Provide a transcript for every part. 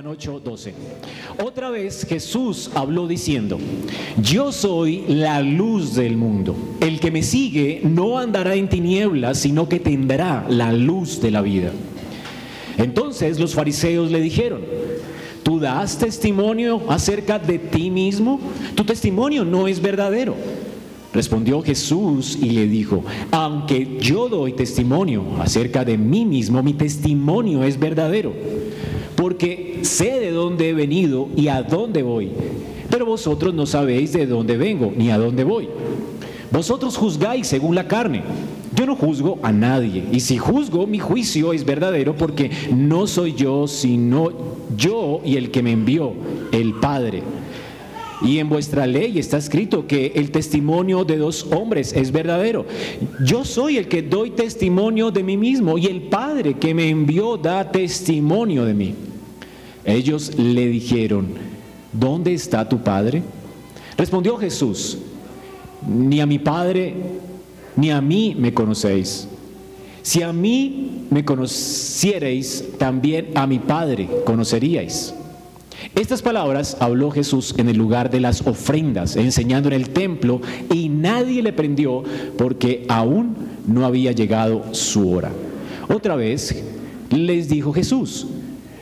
Juan 8, 12. Otra vez Jesús habló diciendo, yo soy la luz del mundo. El que me sigue no andará en tinieblas, sino que tendrá la luz de la vida. Entonces los fariseos le dijeron, ¿tú das testimonio acerca de ti mismo? Tu testimonio no es verdadero. Respondió Jesús y le dijo, aunque yo doy testimonio acerca de mí mismo, mi testimonio es verdadero porque sé de dónde he venido y a dónde voy, pero vosotros no sabéis de dónde vengo ni a dónde voy. Vosotros juzgáis según la carne. Yo no juzgo a nadie, y si juzgo, mi juicio es verdadero porque no soy yo, sino yo y el que me envió, el Padre. Y en vuestra ley está escrito que el testimonio de dos hombres es verdadero. Yo soy el que doy testimonio de mí mismo y el Padre que me envió da testimonio de mí. Ellos le dijeron, ¿dónde está tu Padre? Respondió Jesús, ni a mi Padre ni a mí me conocéis. Si a mí me conocierais, también a mi Padre conoceríais. Estas palabras habló Jesús en el lugar de las ofrendas, enseñando en el templo, y nadie le prendió porque aún no había llegado su hora. Otra vez les dijo Jesús,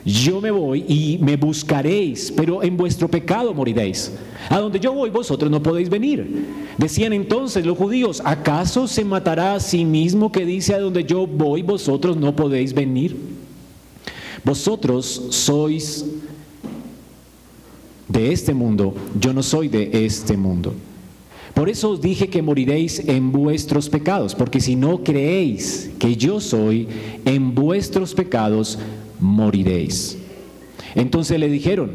yo me voy y me buscaréis, pero en vuestro pecado moriréis. A donde yo voy vosotros no podéis venir. Decían entonces los judíos, ¿acaso se matará a sí mismo que dice a donde yo voy vosotros no podéis venir? Vosotros sois de este mundo, yo no soy de este mundo. Por eso os dije que moriréis en vuestros pecados, porque si no creéis que yo soy, en vuestros pecados moriréis. Entonces le dijeron,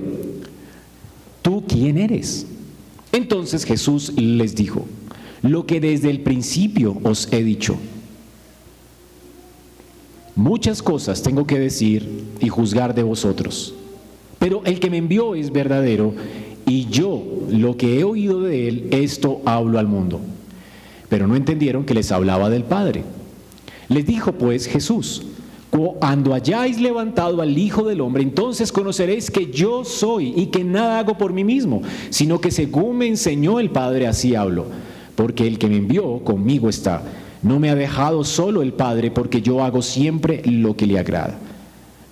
¿tú quién eres? Entonces Jesús les dijo, lo que desde el principio os he dicho. Muchas cosas tengo que decir y juzgar de vosotros, pero el que me envió es verdadero y yo lo que he oído de él, esto hablo al mundo. Pero no entendieron que les hablaba del Padre. Les dijo pues Jesús, cuando hayáis levantado al Hijo del Hombre, entonces conoceréis que yo soy y que nada hago por mí mismo, sino que según me enseñó el Padre, así hablo. Porque el que me envió conmigo está. No me ha dejado solo el Padre, porque yo hago siempre lo que le agrada.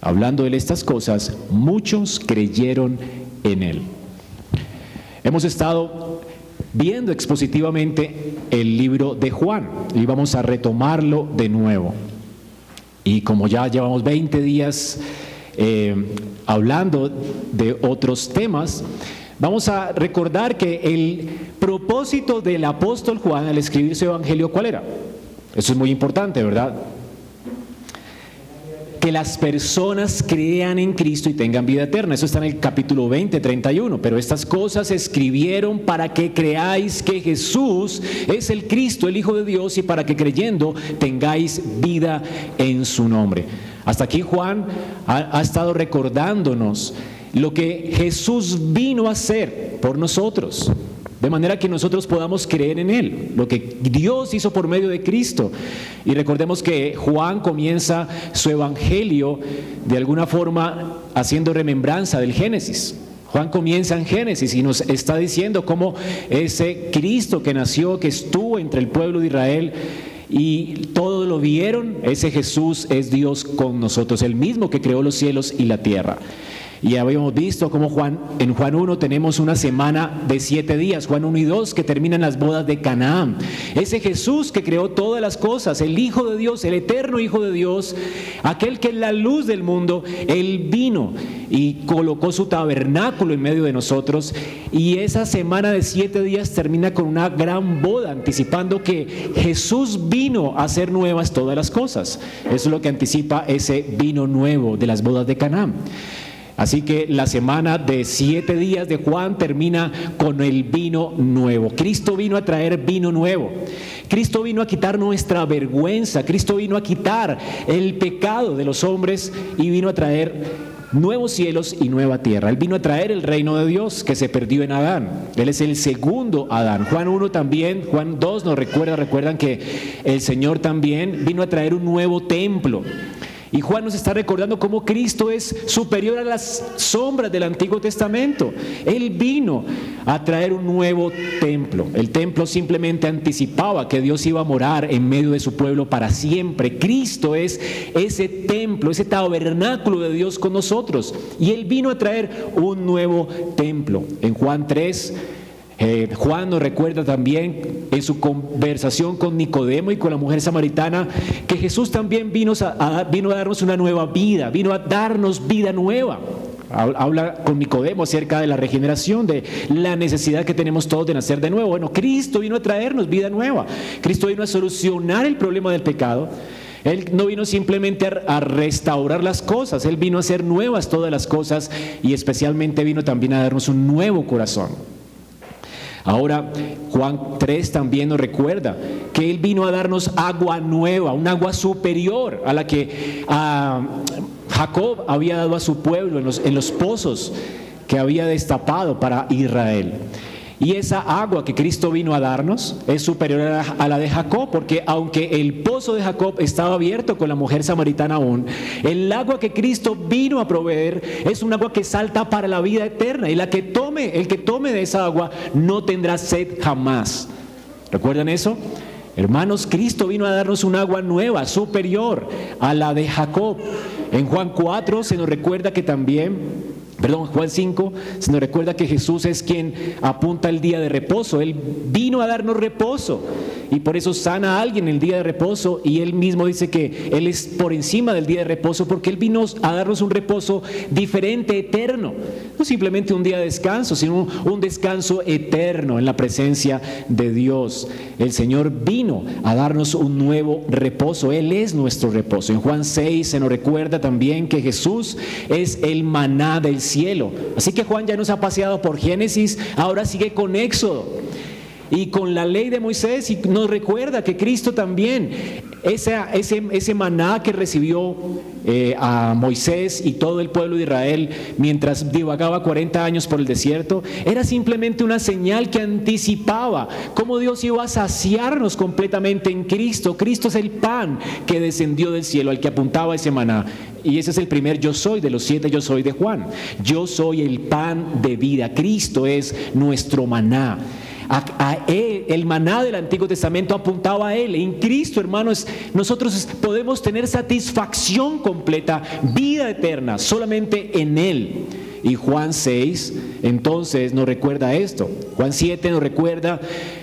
Hablando de estas cosas, muchos creyeron en él. Hemos estado viendo expositivamente el libro de Juan y vamos a retomarlo de nuevo. Y como ya llevamos 20 días eh, hablando de otros temas, vamos a recordar que el propósito del apóstol Juan al escribir su evangelio, ¿cuál era? Eso es muy importante, ¿verdad? Que las personas crean en Cristo y tengan vida eterna. Eso está en el capítulo 20, 31. Pero estas cosas se escribieron para que creáis que Jesús es el Cristo, el Hijo de Dios, y para que creyendo tengáis vida en su nombre. Hasta aquí Juan ha, ha estado recordándonos lo que Jesús vino a hacer por nosotros de manera que nosotros podamos creer en Él, lo que Dios hizo por medio de Cristo. Y recordemos que Juan comienza su evangelio de alguna forma haciendo remembranza del Génesis. Juan comienza en Génesis y nos está diciendo cómo ese Cristo que nació, que estuvo entre el pueblo de Israel, y todos lo vieron, ese Jesús es Dios con nosotros, el mismo que creó los cielos y la tierra. Y habíamos visto cómo Juan, en Juan 1 tenemos una semana de siete días, Juan 1 y 2 que terminan las bodas de Canaán. Ese Jesús que creó todas las cosas, el Hijo de Dios, el eterno Hijo de Dios, aquel que es la luz del mundo, Él vino y colocó su tabernáculo en medio de nosotros. Y esa semana de siete días termina con una gran boda, anticipando que Jesús vino a hacer nuevas todas las cosas. Eso es lo que anticipa ese vino nuevo de las bodas de Canaán. Así que la semana de siete días de Juan termina con el vino nuevo. Cristo vino a traer vino nuevo. Cristo vino a quitar nuestra vergüenza. Cristo vino a quitar el pecado de los hombres y vino a traer nuevos cielos y nueva tierra. Él vino a traer el reino de Dios que se perdió en Adán. Él es el segundo Adán. Juan 1 también, Juan 2 nos recuerda, recuerdan que el Señor también vino a traer un nuevo templo. Y Juan nos está recordando cómo Cristo es superior a las sombras del Antiguo Testamento. Él vino a traer un nuevo templo. El templo simplemente anticipaba que Dios iba a morar en medio de su pueblo para siempre. Cristo es ese templo, ese tabernáculo de Dios con nosotros. Y Él vino a traer un nuevo templo. En Juan 3 eh, Juan nos recuerda también en su conversación con Nicodemo y con la mujer samaritana que Jesús también vino a, vino a darnos una nueva vida, vino a darnos vida nueva. Habla con Nicodemo acerca de la regeneración, de la necesidad que tenemos todos de nacer de nuevo. Bueno, Cristo vino a traernos vida nueva. Cristo vino a solucionar el problema del pecado. Él no vino simplemente a restaurar las cosas, Él vino a hacer nuevas todas las cosas y especialmente vino también a darnos un nuevo corazón. Ahora Juan 3 también nos recuerda que Él vino a darnos agua nueva, un agua superior a la que Jacob había dado a su pueblo en los, en los pozos que había destapado para Israel. Y esa agua que Cristo vino a darnos es superior a la de Jacob, porque aunque el pozo de Jacob estaba abierto con la mujer samaritana aún, el agua que Cristo vino a proveer es un agua que salta para la vida eterna. Y la que tome, el que tome de esa agua no tendrá sed jamás. ¿Recuerdan eso? Hermanos, Cristo vino a darnos un agua nueva, superior a la de Jacob. En Juan 4 se nos recuerda que también Perdón, Juan 5 se nos recuerda que Jesús es quien apunta el día de reposo. Él vino a darnos reposo y por eso sana a alguien el día de reposo y él mismo dice que Él es por encima del día de reposo porque Él vino a darnos un reposo diferente, eterno. No simplemente un día de descanso, sino un descanso eterno en la presencia de Dios. El Señor vino a darnos un nuevo reposo. Él es nuestro reposo. En Juan 6 se nos recuerda también que Jesús es el maná del cielo cielo. Así que Juan ya nos ha paseado por Génesis, ahora sigue con Éxodo y con la ley de Moisés y nos recuerda que Cristo también, ese, ese maná que recibió eh, a Moisés y todo el pueblo de Israel mientras divagaba 40 años por el desierto, era simplemente una señal que anticipaba cómo Dios iba a saciarnos completamente en Cristo. Cristo es el pan que descendió del cielo, al que apuntaba ese maná. Y ese es el primer yo soy de los siete yo soy de Juan. Yo soy el pan de vida. Cristo es nuestro maná. A, él, el maná del Antiguo Testamento apuntaba a Él. En Cristo, hermanos, nosotros podemos tener satisfacción completa, vida eterna, solamente en Él. Y Juan 6, entonces, nos recuerda esto. Juan 7 nos recuerda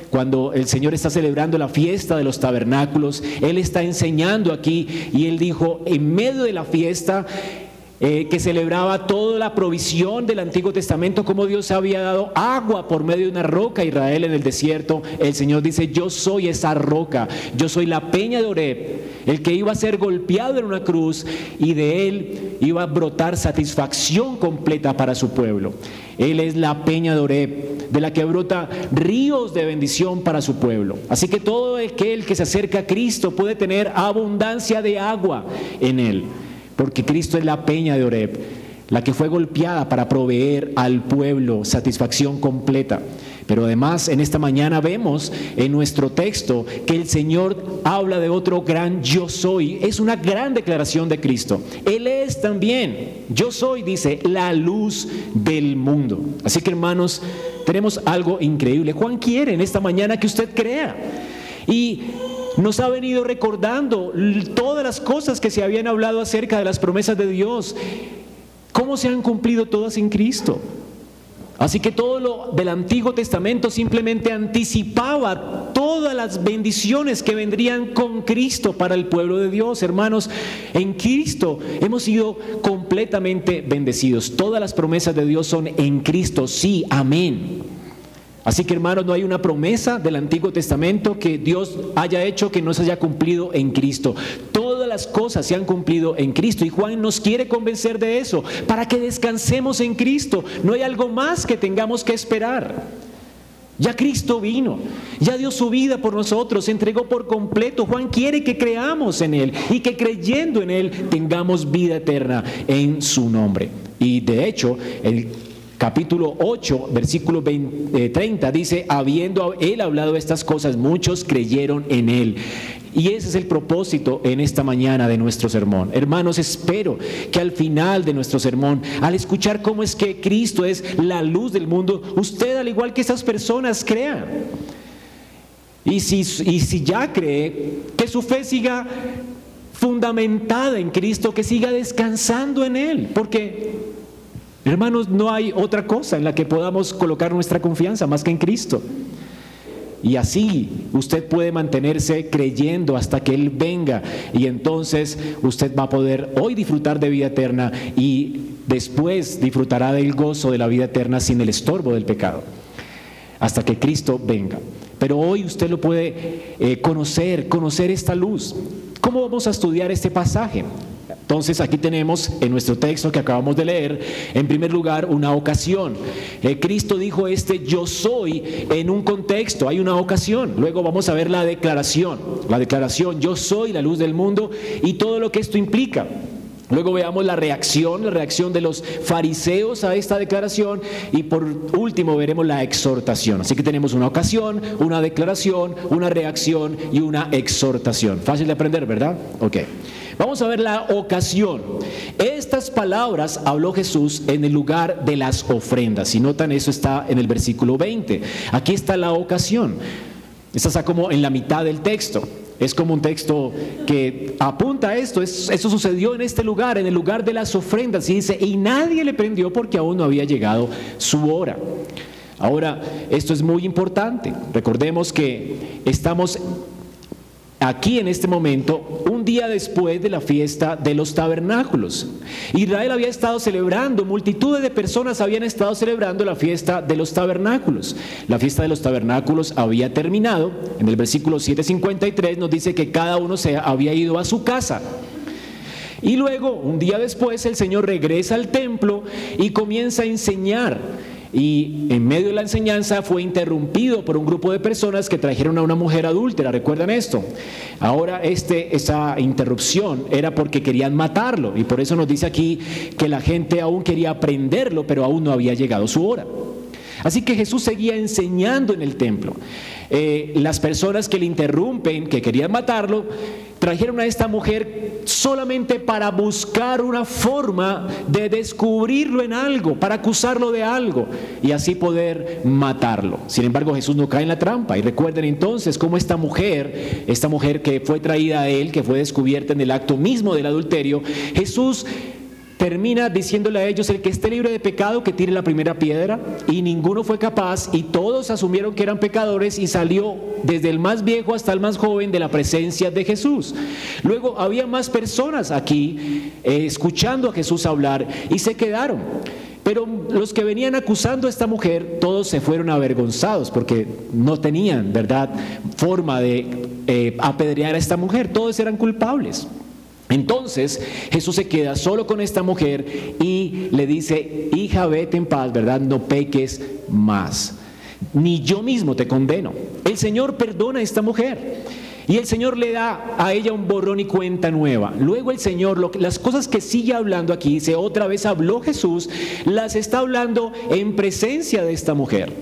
cuando el Señor está celebrando la fiesta de los tabernáculos, Él está enseñando aquí y Él dijo, en medio de la fiesta, eh, que celebraba toda la provisión del Antiguo Testamento, como Dios había dado agua por medio de una roca a Israel en el desierto. El Señor dice, yo soy esa roca, yo soy la peña de Oreb, el que iba a ser golpeado en una cruz y de él iba a brotar satisfacción completa para su pueblo. Él es la peña de Oreb, de la que brota ríos de bendición para su pueblo. Así que todo aquel que se acerca a Cristo puede tener abundancia de agua en él porque Cristo es la peña de Oreb, la que fue golpeada para proveer al pueblo satisfacción completa. Pero además en esta mañana vemos en nuestro texto que el Señor habla de otro gran yo soy. Es una gran declaración de Cristo. Él es también, yo soy, dice, la luz del mundo. Así que hermanos, tenemos algo increíble. Juan quiere en esta mañana que usted crea. Y nos ha venido recordando todas las cosas que se habían hablado acerca de las promesas de Dios, cómo se han cumplido todas en Cristo. Así que todo lo del Antiguo Testamento simplemente anticipaba todas las bendiciones que vendrían con Cristo para el pueblo de Dios. Hermanos, en Cristo hemos sido completamente bendecidos. Todas las promesas de Dios son en Cristo, sí, amén. Así que hermanos, no hay una promesa del Antiguo Testamento que Dios haya hecho que no se haya cumplido en Cristo. Todas las cosas se han cumplido en Cristo y Juan nos quiere convencer de eso, para que descansemos en Cristo. No hay algo más que tengamos que esperar. Ya Cristo vino, ya dio su vida por nosotros, se entregó por completo. Juan quiere que creamos en Él y que creyendo en Él tengamos vida eterna en su nombre. Y de hecho, el capítulo 8, versículo 30, eh, dice, habiendo él hablado estas cosas, muchos creyeron en él. Y ese es el propósito en esta mañana de nuestro sermón. Hermanos, espero que al final de nuestro sermón, al escuchar cómo es que Cristo es la luz del mundo, usted al igual que esas personas crea. Y si, y si ya cree, que su fe siga fundamentada en Cristo, que siga descansando en Él. Porque, hermanos, no hay otra cosa en la que podamos colocar nuestra confianza más que en Cristo. Y así usted puede mantenerse creyendo hasta que Él venga. Y entonces usted va a poder hoy disfrutar de vida eterna y después disfrutará del gozo de la vida eterna sin el estorbo del pecado. Hasta que Cristo venga. Pero hoy usted lo puede eh, conocer, conocer esta luz. ¿Cómo vamos a estudiar este pasaje? Entonces aquí tenemos en nuestro texto que acabamos de leer, en primer lugar, una ocasión. Eh, Cristo dijo este yo soy en un contexto, hay una ocasión. Luego vamos a ver la declaración, la declaración yo soy la luz del mundo y todo lo que esto implica. Luego veamos la reacción, la reacción de los fariseos a esta declaración y por último veremos la exhortación. Así que tenemos una ocasión, una declaración, una reacción y una exhortación. Fácil de aprender, ¿verdad? Ok. Vamos a ver la ocasión. Estas palabras habló Jesús en el lugar de las ofrendas. Si notan, eso está en el versículo 20. Aquí está la ocasión. Esta está como en la mitad del texto. Es como un texto que apunta a esto. eso sucedió en este lugar, en el lugar de las ofrendas. Y dice, y nadie le prendió porque aún no había llegado su hora. Ahora, esto es muy importante. Recordemos que estamos aquí en este momento, día después de la fiesta de los tabernáculos. Israel había estado celebrando, multitudes de personas habían estado celebrando la fiesta de los tabernáculos. La fiesta de los tabernáculos había terminado. En el versículo 753 nos dice que cada uno se había ido a su casa. Y luego, un día después, el Señor regresa al templo y comienza a enseñar y en medio de la enseñanza fue interrumpido por un grupo de personas que trajeron a una mujer adúltera, ¿recuerdan esto? Ahora este, esa interrupción era porque querían matarlo y por eso nos dice aquí que la gente aún quería prenderlo, pero aún no había llegado su hora. Así que Jesús seguía enseñando en el templo. Eh, las personas que le interrumpen, que querían matarlo, trajeron a esta mujer solamente para buscar una forma de descubrirlo en algo, para acusarlo de algo y así poder matarlo. Sin embargo, Jesús no cae en la trampa. Y recuerden entonces cómo esta mujer, esta mujer que fue traída a él, que fue descubierta en el acto mismo del adulterio, Jesús termina diciéndole a ellos, el que esté libre de pecado, que tire la primera piedra, y ninguno fue capaz, y todos asumieron que eran pecadores, y salió desde el más viejo hasta el más joven de la presencia de Jesús. Luego había más personas aquí eh, escuchando a Jesús hablar, y se quedaron. Pero los que venían acusando a esta mujer, todos se fueron avergonzados porque no tenían, ¿verdad?, forma de eh, apedrear a esta mujer. Todos eran culpables. Entonces Jesús se queda solo con esta mujer y le dice, hija, vete en paz, ¿verdad? No peques más. Ni yo mismo te condeno. El Señor perdona a esta mujer. Y el Señor le da a ella un borrón y cuenta nueva. Luego el Señor, las cosas que sigue hablando aquí, dice, otra vez habló Jesús, las está hablando en presencia de esta mujer.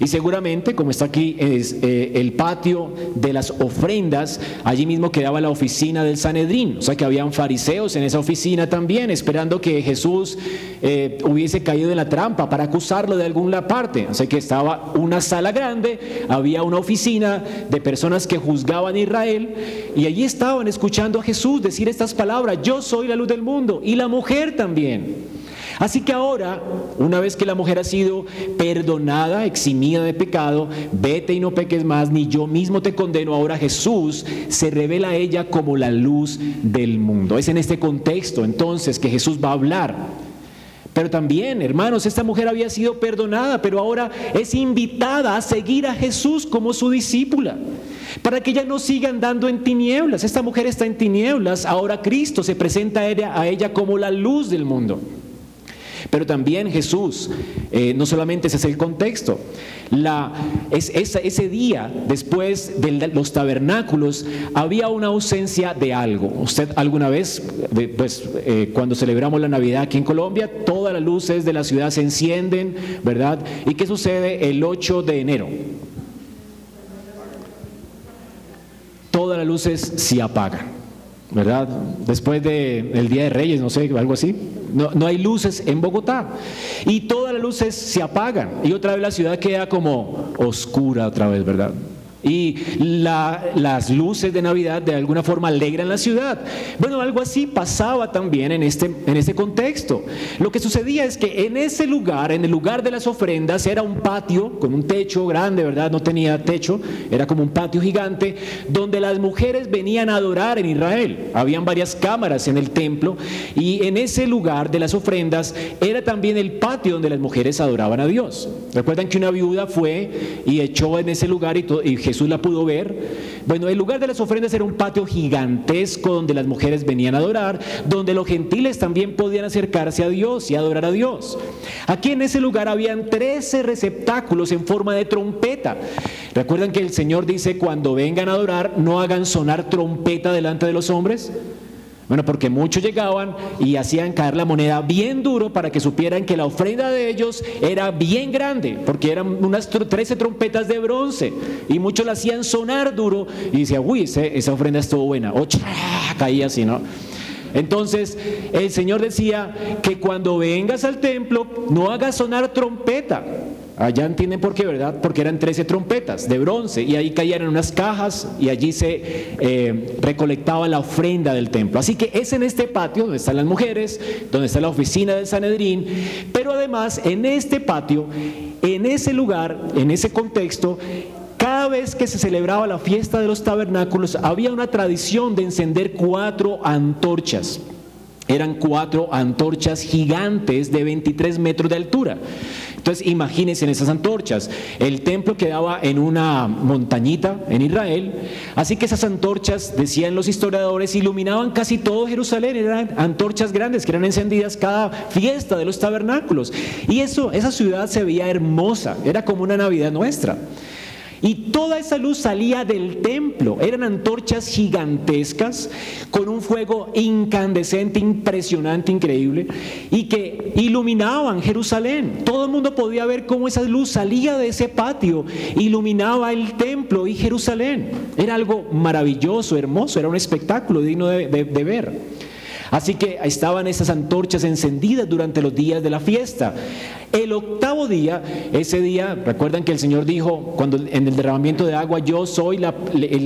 Y seguramente, como está aquí, es eh, el patio de las ofrendas, allí mismo quedaba la oficina del Sanedrín. O sea que habían fariseos en esa oficina también, esperando que Jesús eh, hubiese caído en la trampa para acusarlo de alguna parte. O sea que estaba una sala grande, había una oficina de personas que juzgaban a Israel, y allí estaban escuchando a Jesús decir estas palabras, yo soy la luz del mundo, y la mujer también. Así que ahora, una vez que la mujer ha sido perdonada, eximida de pecado, vete y no peques más, ni yo mismo te condeno, ahora Jesús se revela a ella como la luz del mundo. Es en este contexto entonces que Jesús va a hablar. Pero también, hermanos, esta mujer había sido perdonada, pero ahora es invitada a seguir a Jesús como su discípula, para que ella no siga andando en tinieblas. Esta mujer está en tinieblas, ahora Cristo se presenta a ella, como la luz del mundo. Pero también Jesús, eh, no solamente ese es el contexto, la, es, ese día, después de los tabernáculos, había una ausencia de algo. Usted alguna vez, pues eh, cuando celebramos la Navidad aquí en Colombia, todas las luces de la ciudad se encienden, ¿verdad? ¿Y qué sucede el 8 de enero? Todas las luces se apagan. ¿Verdad? Después del Día de Reyes, no sé, algo así. No, no, hay luces en Bogotá. Y todas las luces se apagan. Y otra vez la ciudad queda como oscura otra vez, ¿verdad? Y las luces de Navidad de alguna forma alegran la ciudad. Bueno, algo así pasaba también en este, en este contexto. Lo que sucedía es que en ese lugar, en el lugar de las ofrendas, era un patio con un techo grande, ¿verdad? No tenía techo, era como un patio gigante, donde las mujeres venían a adorar en Israel. Habían varias cámaras en el templo y en ese lugar de las ofrendas era también el patio donde las mujeres adoraban a Dios. Recuerdan que una viuda fue y echó en ese lugar y, y Jesús la pudo ver. Bueno, el lugar de las ofrendas era un patio gigantesco donde las mujeres venían a adorar, donde los gentiles también podían acercarse a Dios y adorar a Dios. Aquí en ese lugar habían 13 receptáculos en forma de trompeta. ¿Recuerdan que el Señor dice, cuando vengan a adorar, no hagan sonar trompeta delante de los hombres? Bueno, porque muchos llegaban y hacían caer la moneda bien duro para que supieran que la ofrenda de ellos era bien grande, porque eran unas 13 trompetas de bronce y muchos la hacían sonar duro y decía, uy, esa ofrenda estuvo buena, o caía así, ¿no? Entonces el Señor decía que cuando vengas al templo no hagas sonar trompeta, Allá entienden por qué, ¿verdad? Porque eran 13 trompetas de bronce y ahí caían en unas cajas y allí se eh, recolectaba la ofrenda del templo. Así que es en este patio donde están las mujeres, donde está la oficina del Sanedrín, pero además en este patio, en ese lugar, en ese contexto, cada vez que se celebraba la fiesta de los tabernáculos había una tradición de encender cuatro antorchas. Eran cuatro antorchas gigantes de 23 metros de altura. Entonces imagínense en esas antorchas. El templo quedaba en una montañita en Israel, así que esas antorchas, decían los historiadores, iluminaban casi todo Jerusalén. Eran antorchas grandes que eran encendidas cada fiesta de los tabernáculos. Y eso, esa ciudad se veía hermosa, era como una Navidad nuestra. Y toda esa luz salía del templo. Eran antorchas gigantescas con un fuego incandescente, impresionante, increíble, y que iluminaban Jerusalén. Todo el mundo podía ver cómo esa luz salía de ese patio, iluminaba el templo y Jerusalén. Era algo maravilloso, hermoso, era un espectáculo digno de, de ver. Así que estaban esas antorchas encendidas durante los días de la fiesta. El octavo día, ese día, recuerdan que el Señor dijo, cuando en el derramamiento de agua, yo soy la,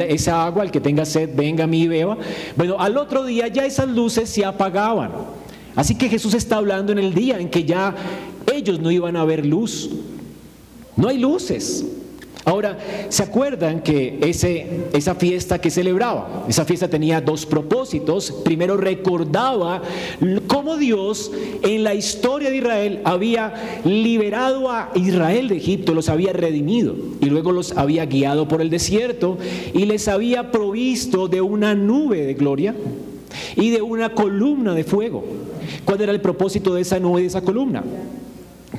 esa agua, el que tenga sed, venga a mí y beba. Bueno, al otro día ya esas luces se apagaban. Así que Jesús está hablando en el día en que ya ellos no iban a ver luz. No hay luces. Ahora, ¿se acuerdan que esa fiesta que celebraba? Esa fiesta tenía dos propósitos. Primero recordaba cómo Dios en la historia de Israel había liberado a Israel de Egipto, los había redimido y luego los había guiado por el desierto y les había provisto de una nube de gloria y de una columna de fuego. ¿Cuál era el propósito de esa nube y de esa columna?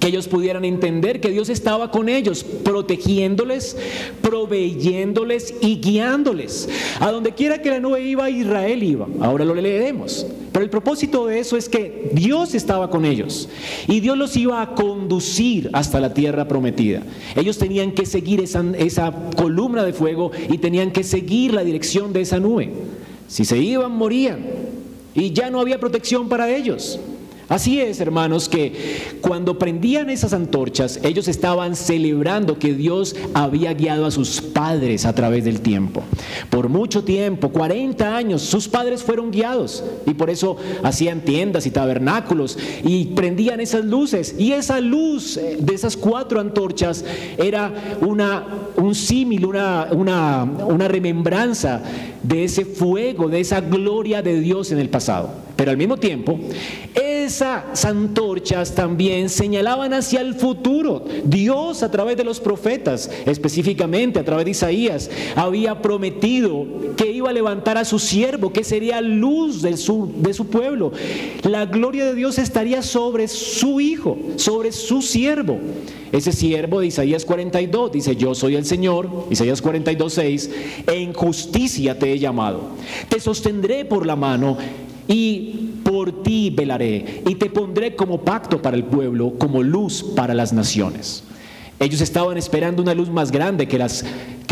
Que ellos pudieran entender que Dios estaba con ellos, protegiéndoles, proveyéndoles y guiándoles. A donde quiera que la nube iba, Israel iba. Ahora lo leeremos. Pero el propósito de eso es que Dios estaba con ellos y Dios los iba a conducir hasta la tierra prometida. Ellos tenían que seguir esa, esa columna de fuego y tenían que seguir la dirección de esa nube. Si se iban, morían. Y ya no había protección para ellos. Así es, hermanos, que cuando prendían esas antorchas, ellos estaban celebrando que Dios había guiado a sus padres a través del tiempo. Por mucho tiempo, 40 años, sus padres fueron guiados y por eso hacían tiendas y tabernáculos y prendían esas luces. Y esa luz de esas cuatro antorchas era una un símil, una, una, una remembranza de ese fuego, de esa gloria de Dios en el pasado. Pero al mismo tiempo, esas antorchas también señalaban hacia el futuro. Dios a través de los profetas, específicamente a través de Isaías, había prometido que iba a levantar a su siervo, que sería luz de su, de su pueblo. La gloria de Dios estaría sobre su hijo, sobre su siervo. Ese siervo de Isaías 42 dice, yo soy el Señor, Isaías 42, 6, en justicia te he llamado. Te sostendré por la mano y por ti velaré y te pondré como pacto para el pueblo, como luz para las naciones. Ellos estaban esperando una luz más grande que,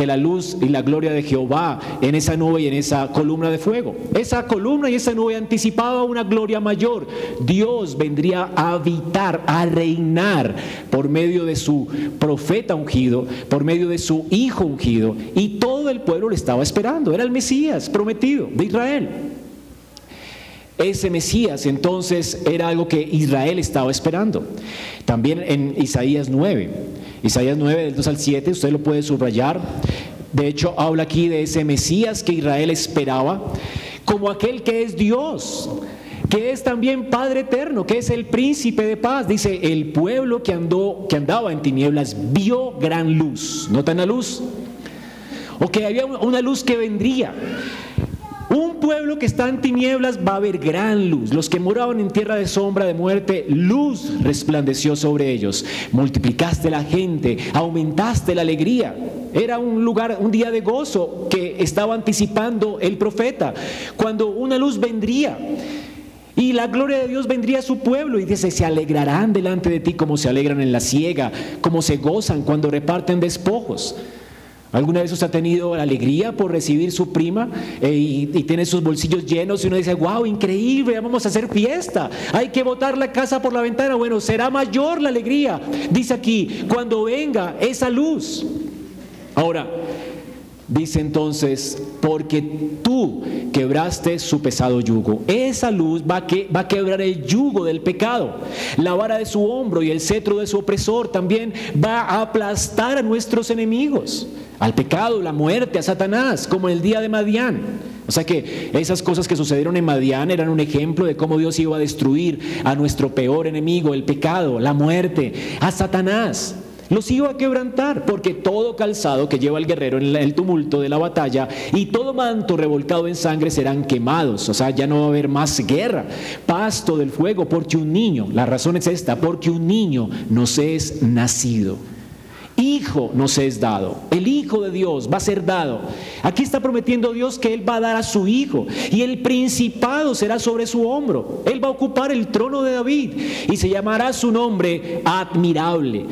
la luz y la gloria de Jehová en esa nube y en esa columna de fuego. Esa columna y esa nube anticipaba una gloria mayor. Dios vendría a habitar, a reinar por medio de su profeta ungido, por medio de su hijo ungido. Y todo el pueblo le estaba esperando. Era el Mesías prometido de Israel. Ese Mesías entonces era algo que Israel estaba esperando. También en Isaías 9, Isaías 9 del 2 al 7, usted lo puede subrayar. De hecho, habla aquí de ese Mesías que Israel esperaba como aquel que es Dios, que es también Padre eterno, que es el príncipe de paz. Dice, el pueblo que andó que andaba en tinieblas vio gran luz. ¿Notan la luz? O que había una luz que vendría. Un pueblo que está en tinieblas va a haber gran luz. Los que moraban en tierra de sombra de muerte, luz resplandeció sobre ellos. Multiplicaste la gente, aumentaste la alegría. Era un lugar, un día de gozo que estaba anticipando el profeta. Cuando una luz vendría. Y la gloria de Dios vendría a su pueblo y dice, se alegrarán delante de ti como se alegran en la siega, como se gozan cuando reparten despojos. ¿Alguna vez usted ha tenido la alegría por recibir su prima eh, y, tiene sus bolsillos llenos y uno dice, wow, increíble, vamos a hacer fiesta, hay que botar la casa por la ventana? Bueno, será mayor la alegría, dice aquí, cuando venga esa luz. Ahora, Dice entonces, porque tú quebraste su pesado yugo. Esa luz va a, que, va a quebrar el yugo del pecado. La vara de su hombro y el cetro de su opresor también va a aplastar a nuestros enemigos al pecado, la muerte, a Satanás, como el día de Madián. O sea que esas cosas que sucedieron en Madián eran un ejemplo de cómo Dios iba a destruir a nuestro peor enemigo, el pecado, la muerte, a Satanás. Los iba a quebrantar, porque todo calzado que lleva el guerrero en el tumulto de la batalla y todo manto revolcado en sangre serán quemados. O sea, ya no va a haber más guerra. Pasto del fuego, porque un niño, la razón es esta, porque un niño nos es nacido. Hijo nos es dado. El Hijo de Dios va a ser dado. Aquí está prometiendo Dios que Él va a dar a su Hijo. Y el principado será sobre su hombro. Él va a ocupar el trono de David. Y se llamará su nombre admirable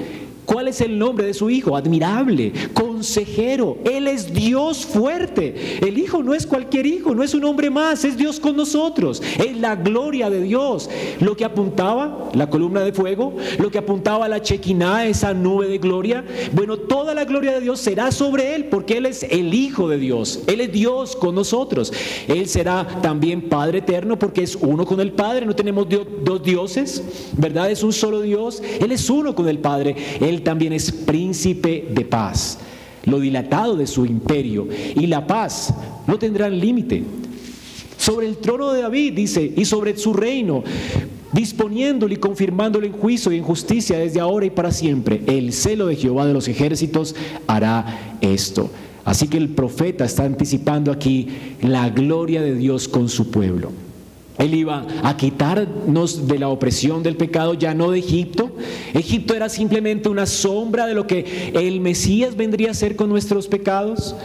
¿Cuál es el nombre de su hijo? Admirable, consejero. Él es Dios fuerte. El hijo no es cualquier hijo, no es un hombre más, es Dios con nosotros. Es la gloria de Dios. Lo que apuntaba la columna de fuego, lo que apuntaba la chequiná, esa nube de gloria. Bueno, toda la gloria de Dios será sobre él porque él es el hijo de Dios. Él es Dios con nosotros. Él será también Padre eterno porque es uno con el Padre. No tenemos dos dioses, ¿verdad? Es un solo Dios. Él es uno con el Padre. Él también es príncipe de paz, lo dilatado de su imperio. Y la paz no tendrá límite. Sobre el trono de David, dice, y sobre su reino, disponiéndolo y confirmándolo en juicio y en justicia desde ahora y para siempre. El celo de Jehová de los ejércitos hará esto. Así que el profeta está anticipando aquí la gloria de Dios con su pueblo. Él iba a quitarnos de la opresión del pecado, ya no de Egipto. Egipto era simplemente una sombra de lo que el Mesías vendría a hacer con nuestros pecados.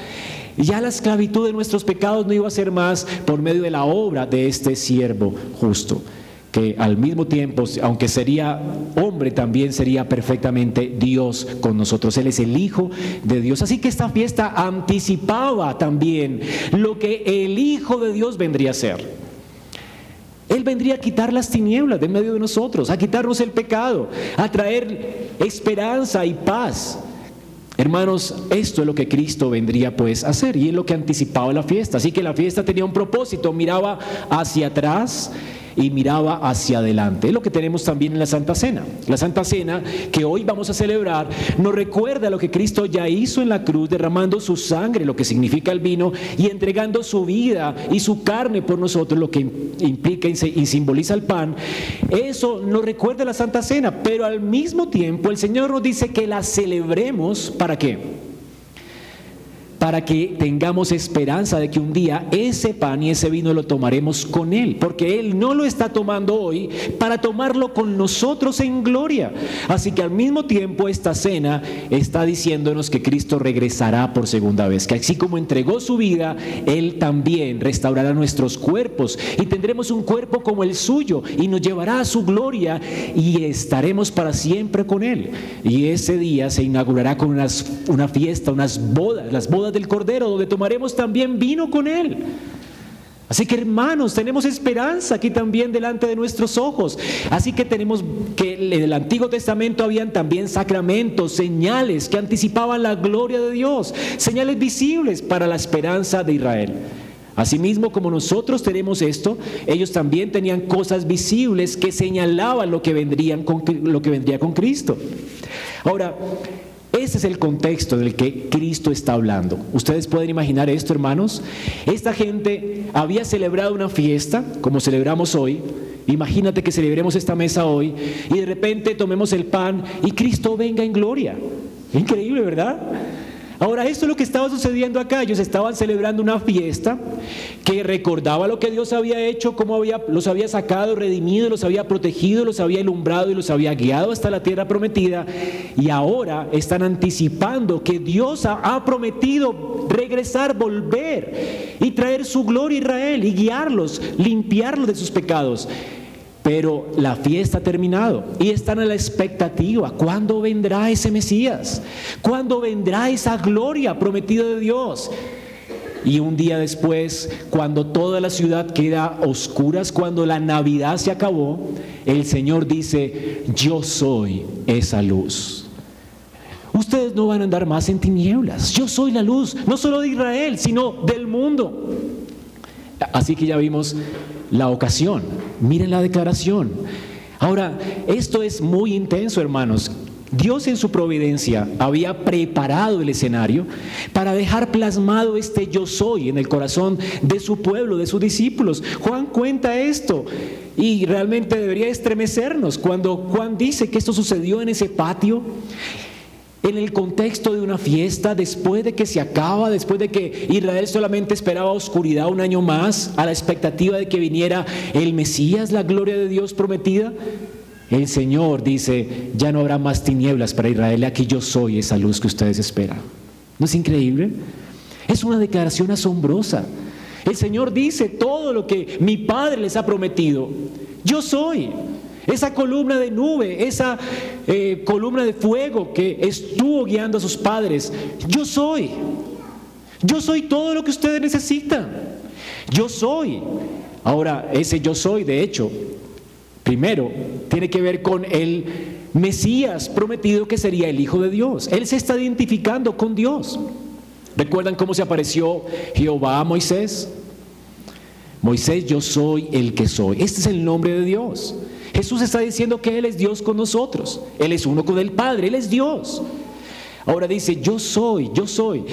Ya la esclavitud de nuestros pecados no iba a ser más por medio de la obra de este siervo justo, que al mismo tiempo, aunque sería hombre, también sería perfectamente Dios con nosotros. Él es el Hijo de Dios. Así que esta fiesta anticipaba también lo que el Hijo de Dios vendría a ser. Él vendría a quitar las tinieblas de medio de nosotros, a quitarnos el pecado, a traer esperanza y paz. Hermanos, esto es lo que Cristo vendría pues a hacer y es lo que anticipaba la fiesta. Así que la fiesta tenía un propósito, miraba hacia atrás y miraba hacia adelante. Es lo que tenemos también en la Santa Cena. La Santa Cena que hoy vamos a celebrar nos recuerda lo que Cristo ya hizo en la cruz, derramando su sangre, lo que significa el vino, y entregando su vida y su carne por nosotros, lo que implica y simboliza el pan. Eso nos recuerda la Santa Cena, pero al mismo tiempo el Señor nos dice que la celebremos para qué? Para que tengamos esperanza de que un día ese pan y ese vino lo tomaremos con Él, porque Él no lo está tomando hoy para tomarlo con nosotros en gloria. Así que al mismo tiempo esta cena está diciéndonos que Cristo regresará por segunda vez, que así como entregó su vida, Él también restaurará nuestros cuerpos y tendremos un cuerpo como el suyo y nos llevará a su gloria y estaremos para siempre con Él. Y ese día se inaugurará con una fiesta, unas bodas, las bodas del Cordero, donde tomaremos también vino con Él. Así que hermanos, tenemos esperanza aquí también delante de nuestros ojos. Así que tenemos que en el Antiguo Testamento habían también sacramentos, señales que anticipaban la gloria de Dios, señales visibles para la esperanza de Israel. Asimismo, como nosotros tenemos esto, ellos también tenían cosas visibles que señalaban lo que, vendrían con, lo que vendría con Cristo. Ahora, ese es el contexto del que Cristo está hablando. Ustedes pueden imaginar esto, hermanos. Esta gente había celebrado una fiesta, como celebramos hoy. Imagínate que celebremos esta mesa hoy y de repente tomemos el pan y Cristo venga en gloria. Increíble, ¿verdad? Ahora, esto es lo que estaba sucediendo acá. Ellos estaban celebrando una fiesta que recordaba lo que Dios había hecho, cómo había, los había sacado, redimido, los había protegido, los había alumbrado y los había guiado hasta la tierra prometida. Y ahora están anticipando que Dios ha, prometido regresar, volver y traer su gloria a Israel y guiarlos, limpiarlos de sus pecados. Pero la fiesta ha terminado y están a la expectativa. ¿Cuándo vendrá ese Mesías? ¿Cuándo vendrá esa gloria prometida de Dios? Y un día después, cuando toda la ciudad queda oscuras, cuando la Navidad se acabó, el Señor dice, yo soy esa luz. Ustedes no van a andar más en tinieblas. Yo soy la luz, no solo de Israel, sino del mundo. Así que ya vimos la ocasión. Miren la declaración. Ahora, esto es muy intenso, hermanos. Dios en su providencia había preparado el escenario para dejar plasmado este yo soy en el corazón de su pueblo, de sus discípulos. Juan cuenta esto y realmente debería estremecernos cuando Juan dice que esto sucedió en ese patio en el contexto de una fiesta, después de que se acaba, después de que Israel solamente esperaba oscuridad un año más, a la expectativa de que viniera el Mesías, la gloria de Dios prometida, el Señor dice, ya no habrá más tinieblas para Israel, aquí yo soy esa luz que ustedes esperan. ¿No es increíble? Es una declaración asombrosa. El Señor dice todo lo que mi Padre les ha prometido. Yo soy. Esa columna de nube, esa eh, columna de fuego que estuvo guiando a sus padres. Yo soy. Yo soy todo lo que ustedes necesitan. Yo soy. Ahora, ese yo soy, de hecho, primero, tiene que ver con el Mesías prometido que sería el Hijo de Dios. Él se está identificando con Dios. ¿Recuerdan cómo se apareció Jehová a Moisés? Moisés, yo soy el que soy. Este es el nombre de Dios. Jesús está diciendo que Él es Dios con nosotros. Él es uno con el Padre, Él es Dios. Ahora dice, yo soy, yo soy.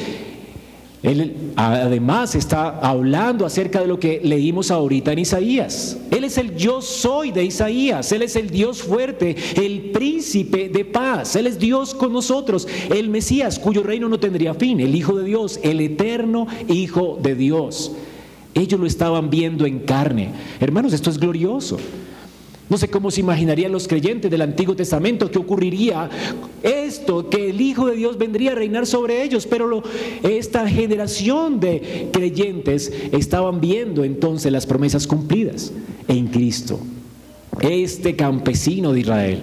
Él además está hablando acerca de lo que leímos ahorita en Isaías. Él es el yo soy de Isaías. Él es el Dios fuerte, el príncipe de paz. Él es Dios con nosotros, el Mesías cuyo reino no tendría fin, el Hijo de Dios, el eterno Hijo de Dios. Ellos lo estaban viendo en carne. Hermanos, esto es glorioso. No sé cómo se imaginarían los creyentes del Antiguo Testamento que ocurriría esto, que el Hijo de Dios vendría a reinar sobre ellos, pero esta generación de creyentes estaban viendo entonces las promesas cumplidas en Cristo. Este campesino de Israel,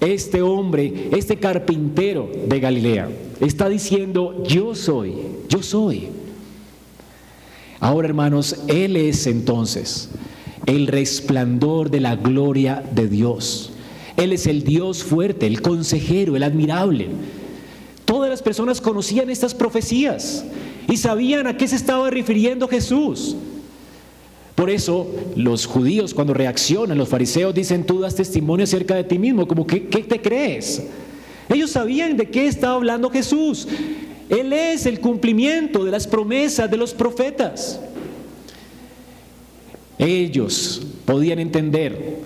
este hombre, este carpintero de Galilea, está diciendo, yo soy, yo soy. Ahora hermanos, Él es entonces el resplandor de la gloria de Dios. Él es el Dios fuerte, el consejero, el admirable. Todas las personas conocían estas profecías y sabían a qué se estaba refiriendo Jesús. Por eso los judíos cuando reaccionan, los fariseos dicen, tú das testimonio acerca de ti mismo, como que, ¿qué te crees? Ellos sabían de qué estaba hablando Jesús. Él es el cumplimiento de las promesas de los profetas. Ellos podían entender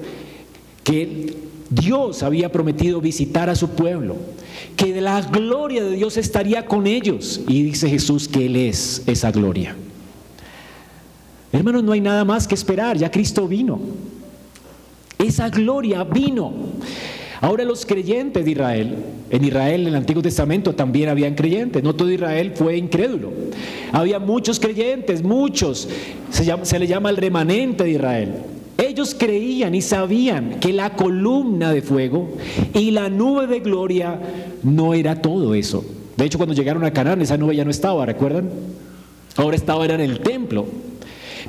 que Dios había prometido visitar a su pueblo, que la gloria de Dios estaría con ellos. Y dice Jesús que Él es esa gloria. Hermanos, no hay nada más que esperar, ya Cristo vino. Esa gloria vino. Ahora los creyentes de Israel, en Israel en el Antiguo Testamento también habían creyentes, no todo Israel fue incrédulo. Había muchos creyentes, muchos, se, se le llama el remanente de Israel. Ellos creían y sabían que la columna de fuego y la nube de gloria no era todo eso. De hecho, cuando llegaron a Canaán, esa nube ya no estaba, ¿recuerdan? Ahora estaba en el templo.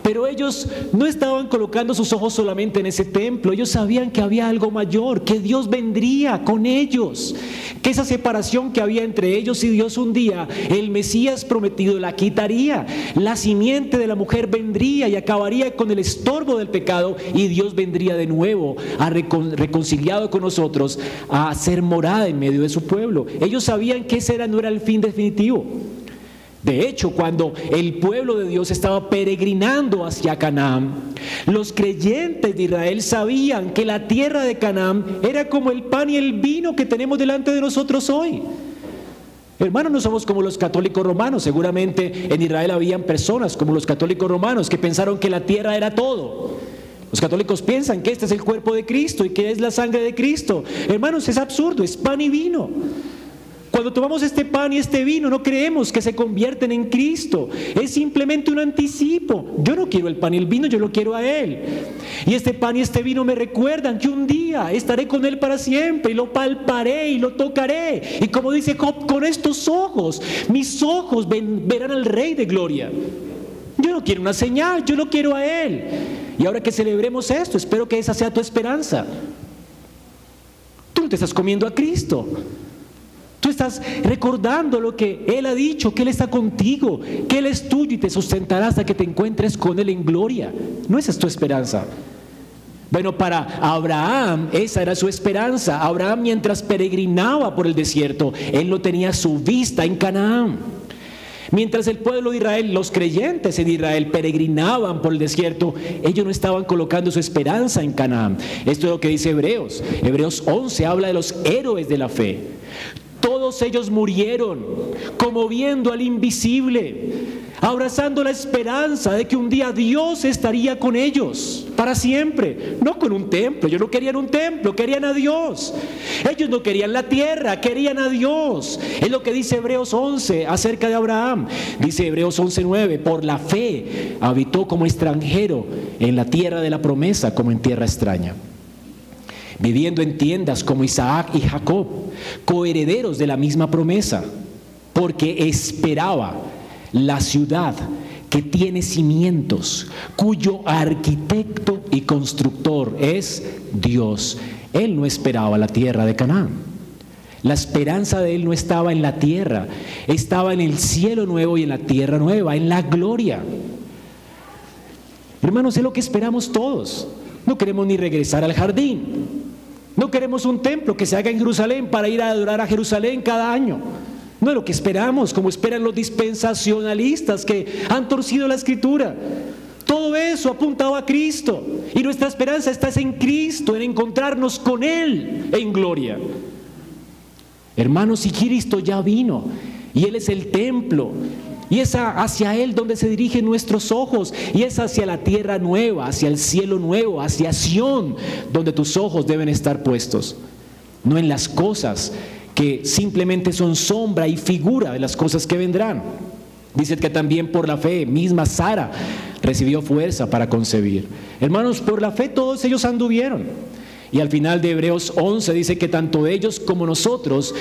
Pero ellos no estaban colocando sus ojos solamente en ese templo, ellos sabían que había algo mayor, que Dios vendría con ellos, que esa separación que había entre ellos y Dios un día, el Mesías prometido la quitaría, la simiente de la mujer vendría y acabaría con el estorbo del pecado y Dios vendría de nuevo a reconciliado con nosotros a hacer morada en medio de su pueblo. Ellos sabían que ese era, no era el fin definitivo. De hecho, cuando el pueblo de Dios estaba peregrinando hacia Canaán, los creyentes de Israel sabían que la tierra de Canaán era como el pan y el vino que tenemos delante de nosotros hoy. Hermanos, no somos como los católicos romanos. Seguramente en Israel habían personas como los católicos romanos que pensaron que la tierra era todo. Los católicos piensan que este es el cuerpo de Cristo y que es la sangre de Cristo. Hermanos, es absurdo, es pan y vino. Cuando tomamos este pan y este vino, no creemos que se convierten en Cristo. Es simplemente un anticipo. Yo no quiero el pan y el vino, yo lo quiero a Él. Y este pan y este vino me recuerdan que un día estaré con Él para siempre y lo palparé y lo tocaré. Y como dice Job, con estos ojos, mis ojos verán al Rey de Gloria. Yo no quiero una señal, yo lo quiero a Él. Y ahora que celebremos esto, espero que esa sea tu esperanza. Tú no te estás comiendo a Cristo. Tú estás recordando lo que Él ha dicho, que Él está contigo, que Él es tuyo y te sustentará hasta que te encuentres con Él en gloria. No esa es tu esperanza. Bueno, para Abraham esa era su esperanza. Abraham mientras peregrinaba por el desierto, él no tenía su vista en Canaán. Mientras el pueblo de Israel, los creyentes en Israel peregrinaban por el desierto, ellos no estaban colocando su esperanza en Canaán. Esto es lo que dice Hebreos. Hebreos 11 habla de los héroes de la fe. Ellos murieron, como viendo al invisible, abrazando la esperanza de que un día Dios estaría con ellos para siempre. No con un templo, ellos no querían un templo, querían a Dios. Ellos no querían la tierra, querían a Dios. Es lo que dice Hebreos 11 acerca de Abraham. Dice Hebreos 11:9, por la fe habitó como extranjero en la tierra de la promesa, como en tierra extraña viviendo en tiendas como Isaac y Jacob, coherederos de la misma promesa, porque esperaba la ciudad que tiene cimientos, cuyo arquitecto y constructor es Dios. Él no esperaba la tierra de Canaán. La esperanza de él no estaba en la tierra, estaba en el cielo nuevo y en la tierra nueva, en la gloria. Hermanos, es lo que esperamos todos. No queremos ni regresar al jardín. No queremos un templo que se haga en Jerusalén para ir a adorar a Jerusalén cada año. No es lo que esperamos, como esperan los dispensacionalistas que han torcido la escritura. Todo eso apuntaba a Cristo. Y nuestra esperanza está en Cristo, en encontrarnos con Él en gloria. Hermanos, si Cristo ya vino y Él es el templo, y es hacia Él donde se dirigen nuestros ojos. Y es hacia la tierra nueva, hacia el cielo nuevo, hacia Sión, donde tus ojos deben estar puestos. No en las cosas que simplemente son sombra y figura de las cosas que vendrán. Dice que también por la fe, misma Sara recibió fuerza para concebir. Hermanos, por la fe todos ellos anduvieron. Y al final de Hebreos 11 dice que tanto ellos como nosotros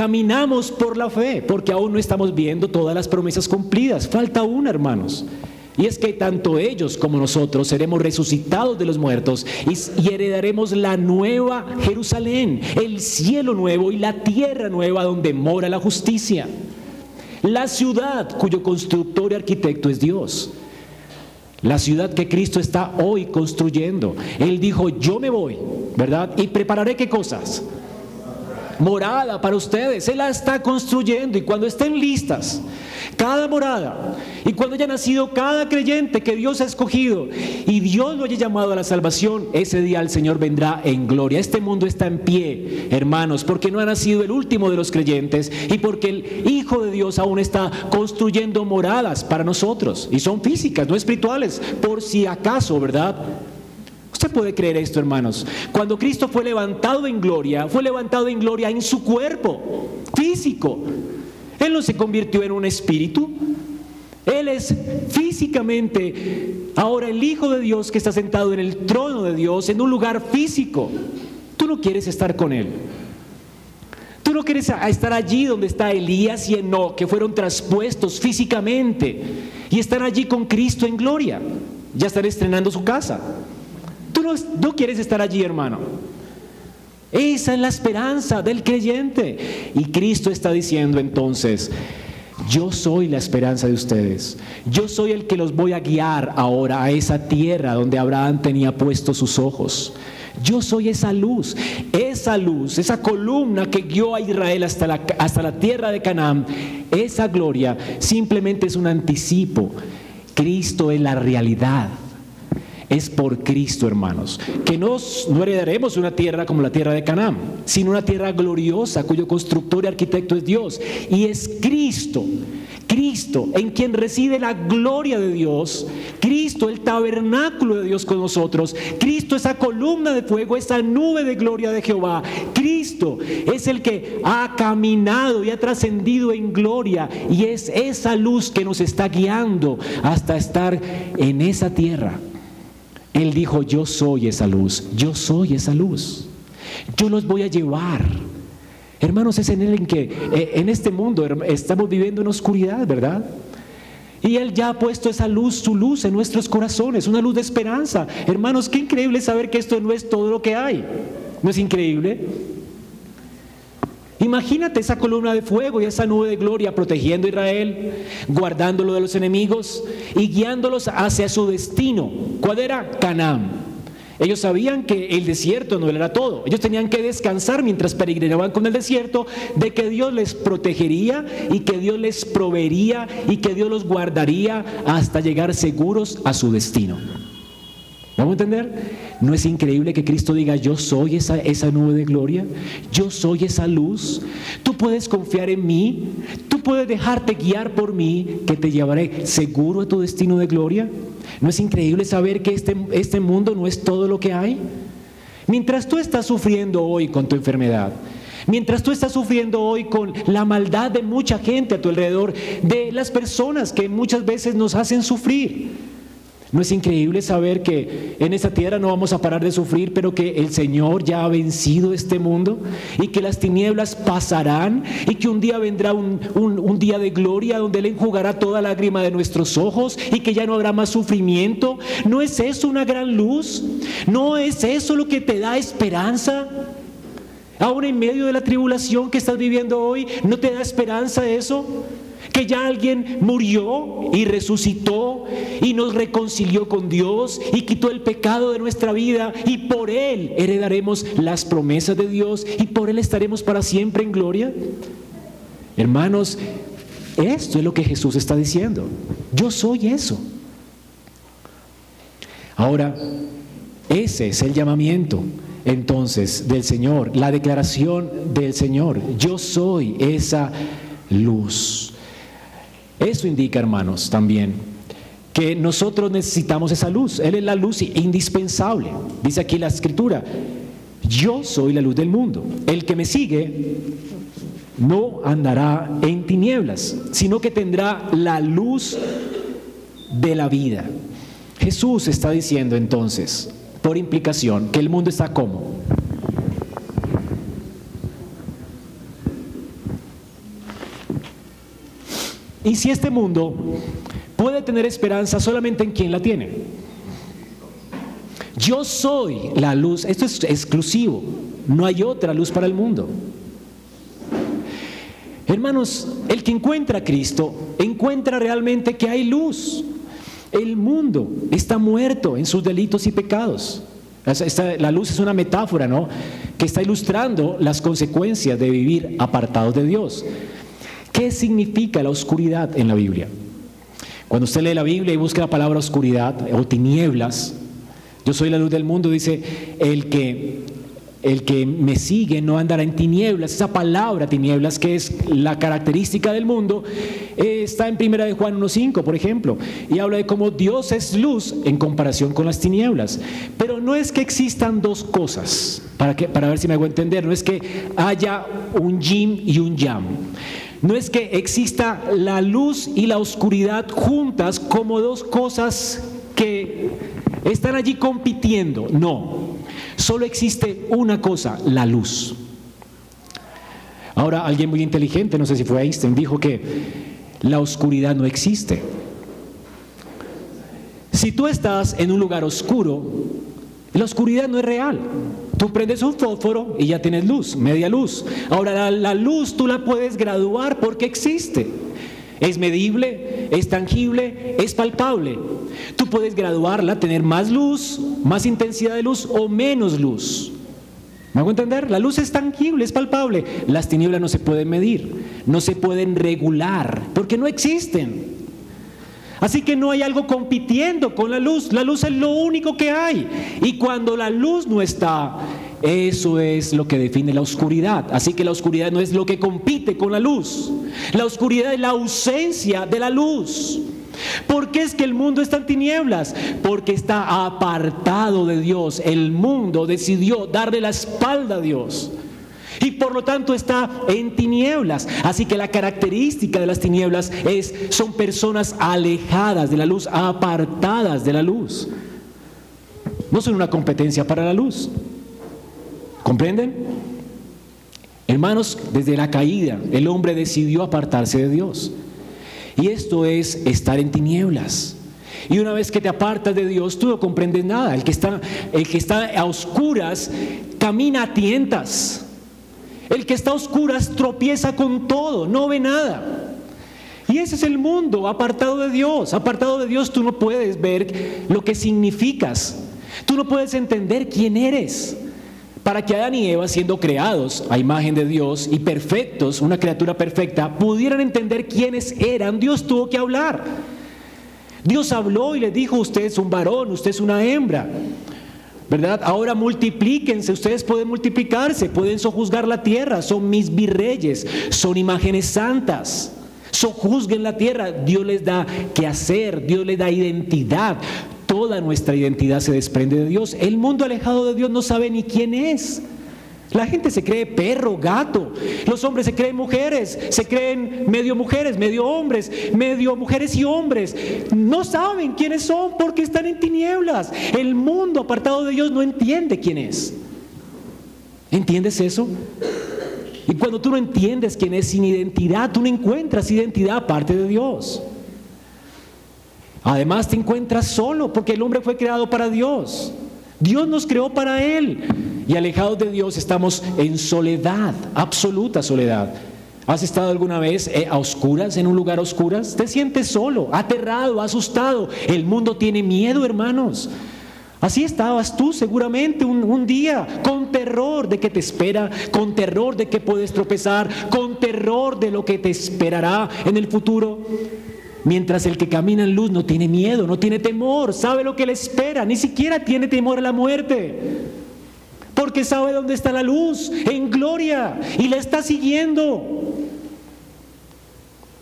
Caminamos por la fe, porque aún no estamos viendo todas las promesas cumplidas. Falta una, hermanos. Y es que tanto ellos como nosotros seremos resucitados de los muertos y, heredaremos la nueva Jerusalén, el cielo nuevo y la tierra nueva donde mora la justicia. La ciudad cuyo constructor y arquitecto es Dios. La ciudad que Cristo está hoy construyendo. Él dijo, yo me voy, ¿verdad? Y prepararé qué cosas? Morada para ustedes. Él la está construyendo y cuando estén listas, cada morada, y cuando haya nacido cada creyente que Dios ha escogido y Dios lo haya llamado a la salvación, ese día el Señor vendrá en gloria. Este mundo está en pie, hermanos, porque no ha nacido el último de los creyentes y porque el Hijo de Dios aún está construyendo moradas para nosotros. Y son físicas, no espirituales, por si acaso, ¿verdad? Usted puede creer esto, hermanos. Cuando Cristo fue levantado en gloria, fue levantado en gloria en su cuerpo físico. Él no se convirtió en un espíritu. Él es físicamente ahora el Hijo de Dios que está sentado en el trono de Dios en un lugar físico. Tú no quieres estar con Él. Tú no quieres estar allí donde está Elías y Enoch, que fueron traspuestos físicamente y están allí con Cristo en gloria. Ya están estrenando su casa no, quieres estar allí, hermano. Esa es la esperanza del creyente. Y Cristo está diciendo entonces, yo soy la esperanza de ustedes. Yo soy el que los voy a guiar ahora a esa tierra donde Abraham tenía puestos sus ojos. Yo soy esa luz, esa luz, esa columna que guió a Israel hasta la tierra de Canaán. Esa gloria simplemente es un anticipo. Cristo es la realidad es por Cristo, hermanos. Que nos, no heredaremos una tierra como la tierra de Canaán, sino una tierra gloriosa cuyo constructor y arquitecto es Dios. Y es Cristo, Cristo en quien reside la gloria de Dios, Cristo el tabernáculo de Dios con nosotros, Cristo esa columna de fuego, esa nube de gloria de Jehová, Cristo es el que ha caminado y ha trascendido en gloria y es esa luz que nos está guiando hasta estar en esa tierra él dijo, yo soy esa luz, yo soy esa luz. Yo los voy a llevar. Hermanos, es en Él en que eh, en este mundo estamos viviendo en oscuridad, ¿verdad? Y Él ya ha puesto esa luz, su luz en nuestros corazones, una luz de esperanza. Hermanos, qué increíble saber que esto no es todo lo que hay. ¿No es increíble? Imagínate esa columna de fuego y esa nube de gloria protegiendo a Israel, guardándolo de los enemigos y guiándolos hacia su destino. ¿Cuál era? Canaán. Ellos sabían que el desierto no era todo. Ellos tenían que descansar mientras peregrinaban con el desierto de que Dios les protegería y que Dios les proveería y que Dios los guardaría hasta llegar seguros a su destino. ¿Vamos a entender? ¿No es increíble que Cristo diga, yo soy esa, esa nube de gloria? Yo soy esa luz. Tú puedes confiar en mí. Tú puedes dejarte guiar por mí, que te llevaré seguro a tu destino de gloria. ¿No es increíble saber que este, este mundo no es todo lo que hay? Mientras tú estás sufriendo hoy con tu enfermedad, Mientras tú estás sufriendo hoy con la maldad de mucha gente a tu alrededor, de las personas que muchas veces nos hacen sufrir, ¿No es increíble saber que en esta tierra no vamos a parar de sufrir, pero que el Señor ya ha vencido este mundo y que las tinieblas pasarán y que un día vendrá un, día de gloria donde Él enjugará toda lágrima de nuestros ojos y que ya no habrá más sufrimiento? ¿No es eso una gran luz? ¿No es eso lo que te da esperanza? Aún en medio de la tribulación que estás viviendo hoy, ¿no te da esperanza eso? Que ya alguien murió y resucitó y nos reconcilió con Dios y quitó el pecado de nuestra vida y por Él heredaremos las promesas de Dios y por Él estaremos para siempre en gloria. Hermanos, esto es lo que Jesús está diciendo. Yo soy eso. Ahora, ese es el llamamiento entonces del Señor, la declaración del Señor. Yo soy esa luz. Eso indica, hermanos, también que nosotros necesitamos esa luz. Él es la luz indispensable. Dice aquí la escritura, yo soy la luz del mundo. El que me sigue no andará en tinieblas, sino que tendrá la luz de la vida. Jesús está diciendo entonces, por implicación, que el mundo está como Y si este mundo puede tener esperanza solamente en quien la tiene. Yo soy la luz, esto es exclusivo, no hay otra luz para el mundo. Hermanos, el que encuentra a Cristo encuentra realmente que hay luz. El mundo está muerto en sus delitos y pecados. la luz es una metáfora, ¿no? Que está ilustrando las consecuencias de vivir apartados de Dios. ¿Qué significa la oscuridad en la Biblia? Cuando usted lee la Biblia y busca la palabra oscuridad o tinieblas, yo soy la luz del mundo, dice el que el que me sigue no andará en tinieblas. Esa palabra tinieblas, que es la característica del mundo, eh, está en primera de Juan 1.5, por ejemplo, y habla de cómo Dios es luz en comparación con las tinieblas. Pero no es que existan dos cosas, para, que, para ver si me hago entender, no es que haya un yin y un yang. No es que exista la luz y la oscuridad juntas como dos cosas que están allí compitiendo. No, Solo existe una cosa, la luz. Ahora alguien muy inteligente, no sé si fue Einstein, dijo que la oscuridad no existe. Si tú estás en un lugar oscuro, la oscuridad no es real. Tú prendes un fósforo y ya tienes luz, media luz. Ahora la, luz tú la puedes graduar porque existe. Es medible, es tangible, es palpable. Tú puedes graduarla, tener más luz, más intensidad de luz o menos luz. ¿Me hago entender? La luz es tangible, es palpable. Las tinieblas no se pueden medir, no se pueden regular, porque no existen. Así que no hay algo compitiendo con la luz. La luz es lo único que hay. Y cuando la luz no está, eso es lo que define la oscuridad. Así que la oscuridad no es lo que compite con la luz. La oscuridad es la ausencia de la luz. ¿Por qué es que el mundo está en tinieblas? Porque está apartado de Dios. El mundo decidió darle la espalda a Dios. Y por lo tanto está en tinieblas. Así que la característica de las tinieblas es son personas alejadas de la luz, apartadas de la luz. No son una competencia para la luz. ¿Comprenden? Hermanos, desde la caída el hombre decidió apartarse de Dios. Y esto es estar en tinieblas. Y una vez que te apartas de Dios, tú no comprendes nada. El que está, el que está a oscuras camina a tientas. El que está a oscuras tropieza con todo, no ve nada. Y ese es el mundo, apartado de Dios. Apartado de Dios tú no puedes ver lo que significas. Tú no puedes entender quién eres para que Adán y Eva, siendo creados a imagen de Dios y perfectos, una criatura perfecta, pudieran entender quiénes eran, Dios tuvo que hablar. Dios habló y le dijo, usted es un varón, usted es una hembra. ¿Verdad? Ahora multiplíquense, ustedes pueden multiplicarse, pueden sojuzgar la tierra, son mis virreyes, son imágenes santas. Sojuzguen la tierra, Dios les da que hacer, Dios les da identidad toda nuestra identidad se desprende de Dios. El mundo alejado de Dios no sabe ni quién es. La gente se cree perro, gato. Los hombres se creen mujeres, se creen medio mujeres, medio hombres, medio mujeres y hombres. No saben quiénes son porque están en tinieblas. El mundo apartado de Dios no entiende quién es. ¿Entiendes eso? Y cuando tú no entiendes quién es sin identidad, tú no encuentras identidad aparte de Dios. Además te encuentras solo porque el hombre fue creado para Dios. Dios nos creó para Él. Y alejados de Dios estamos en soledad, absoluta soledad. ¿Has estado alguna vez eh, a oscuras, en un lugar a oscuras? Te sientes solo, aterrado, asustado. El mundo tiene miedo, hermanos. Así estabas tú seguramente un, un, día, con terror de que te espera, con terror de que puedes tropezar, con terror de lo que te esperará en el futuro. Mientras el que camina en luz no tiene miedo, no tiene temor, sabe lo que le espera, ni siquiera tiene temor a la muerte. Porque sabe dónde está la luz, en gloria, y la está siguiendo.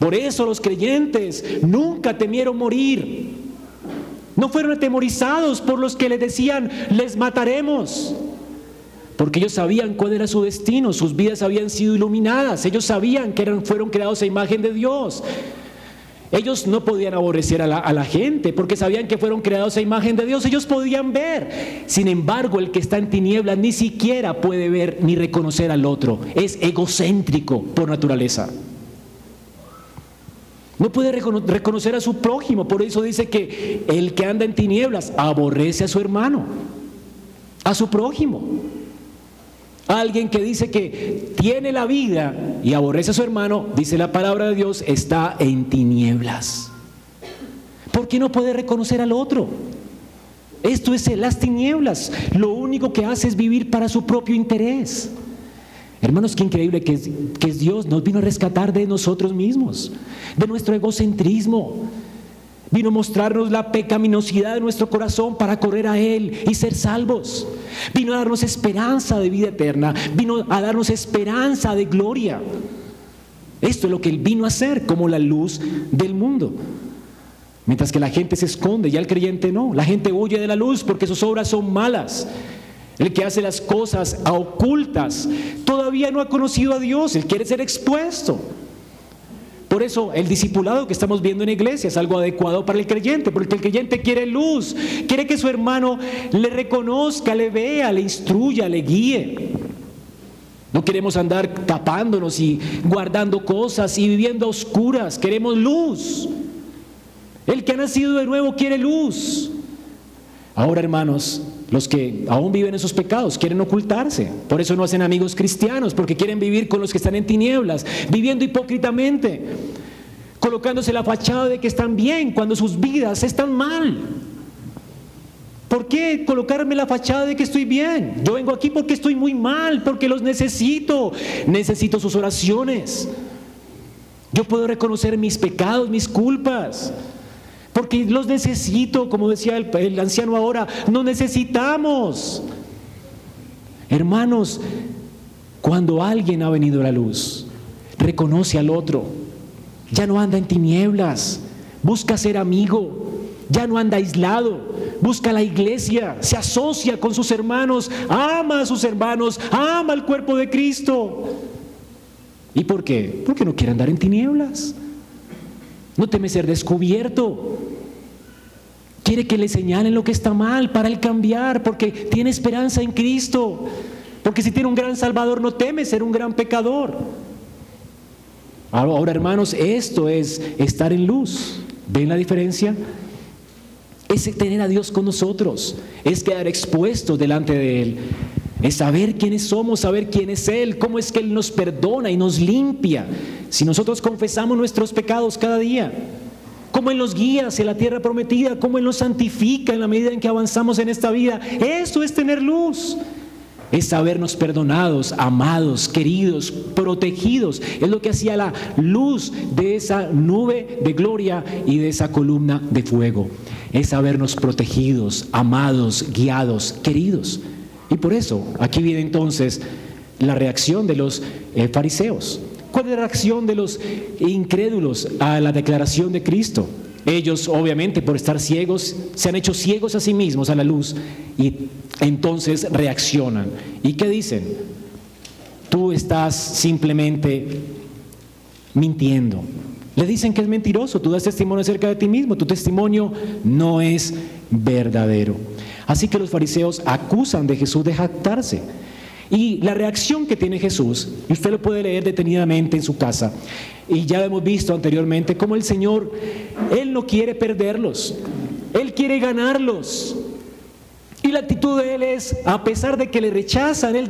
Por eso los creyentes nunca temieron morir. No fueron atemorizados por los que les decían, les mataremos. Porque ellos sabían cuál era su destino, sus vidas habían sido iluminadas, ellos sabían que eran, fueron creados a imagen de Dios. Ellos no podían aborrecer a la, gente porque sabían que fueron creados a imagen de Dios. Ellos podían ver. Sin embargo, el que está en tinieblas ni siquiera puede ver ni reconocer al otro. Es egocéntrico por naturaleza. No puede reconocer a su prójimo. Por eso dice que el que anda en tinieblas aborrece a su hermano, a su prójimo. Alguien que dice que tiene la vida y aborrece a su hermano, dice la palabra de Dios, está en tinieblas. ¿Por qué no puede reconocer al otro? Esto es las tinieblas. Lo único que hace es vivir para su propio interés. Hermanos, qué increíble que que Dios. Nos vino a rescatar de nosotros mismos, de nuestro egocentrismo. Vino a mostrarnos la pecaminosidad de nuestro corazón para correr a Él y ser salvos. Vino a darnos esperanza de vida eterna. Vino a darnos esperanza de gloria. Esto es lo que Él vino a hacer como la luz del mundo. Mientras que la gente se esconde, ya el creyente no. La gente huye de la luz porque sus obras son malas. El que hace las cosas ocultas todavía no ha conocido a Dios, él quiere ser expuesto. Por eso el discipulado que estamos viendo en iglesia es algo adecuado para el creyente, porque el creyente quiere luz, quiere que su hermano le reconozca, le vea, le instruya, le guíe. No queremos andar tapándonos y guardando cosas y viviendo a oscuras, queremos luz. El que ha nacido de nuevo quiere luz. Ahora, hermanos, los que aún viven en sus pecados quieren ocultarse. Por eso no hacen amigos cristianos, porque quieren vivir con los que están en tinieblas, viviendo hipócritamente, colocándose la fachada de que están bien cuando sus vidas están mal. ¿Por qué colocarme la fachada de que estoy bien? Yo vengo aquí porque estoy muy mal, porque los necesito. Necesito sus oraciones. Yo puedo reconocer mis pecados, mis culpas porque los necesito, como decía el, anciano ahora, no necesitamos. Hermanos, cuando alguien ha venido a la luz, reconoce al otro, ya no anda en tinieblas, busca ser amigo, ya no anda aislado, busca la iglesia, se asocia con sus hermanos, ama a sus hermanos, ama al cuerpo de Cristo. ¿Y por qué? Porque no quiere andar en tinieblas. No teme ser descubierto. Quiere que le señalen lo que está mal para él cambiar, porque tiene esperanza en Cristo. Porque si tiene un gran Salvador, no teme ser un gran pecador. Ahora, hermanos, esto es estar en luz. ¿Ven la diferencia? Es tener a Dios con nosotros, es quedar expuesto delante de Él, es saber quiénes somos, saber quién es Él, cómo es que Él nos perdona y nos limpia. Si nosotros confesamos nuestros pecados cada día, cómo Él nos guía hacia la tierra prometida, cómo Él nos santifica en la medida en que avanzamos en esta vida. Eso es tener luz. Es sabernos perdonados, amados, queridos, protegidos. Es lo que hacía la luz de esa nube de gloria y de esa columna de fuego. Es sabernos protegidos, amados, guiados, queridos. Y por eso aquí viene entonces la reacción de los eh, fariseos. ¿Cuál es la reacción de los incrédulos a la declaración de Cristo? Ellos, obviamente, por estar ciegos, se han hecho ciegos a sí mismos a la luz y entonces reaccionan. ¿Y qué dicen? Tú estás simplemente mintiendo. Le dicen que es mentiroso, tú das testimonio acerca de ti mismo, tu testimonio no es verdadero. Así que los fariseos acusan de Jesús de jactarse. Y la reacción que tiene Jesús, y usted lo puede leer detenidamente en su casa, y ya hemos visto anteriormente cómo el Señor, Él no quiere perderlos, Él quiere ganarlos. Y la actitud de Él es, a pesar de que le rechazan, Él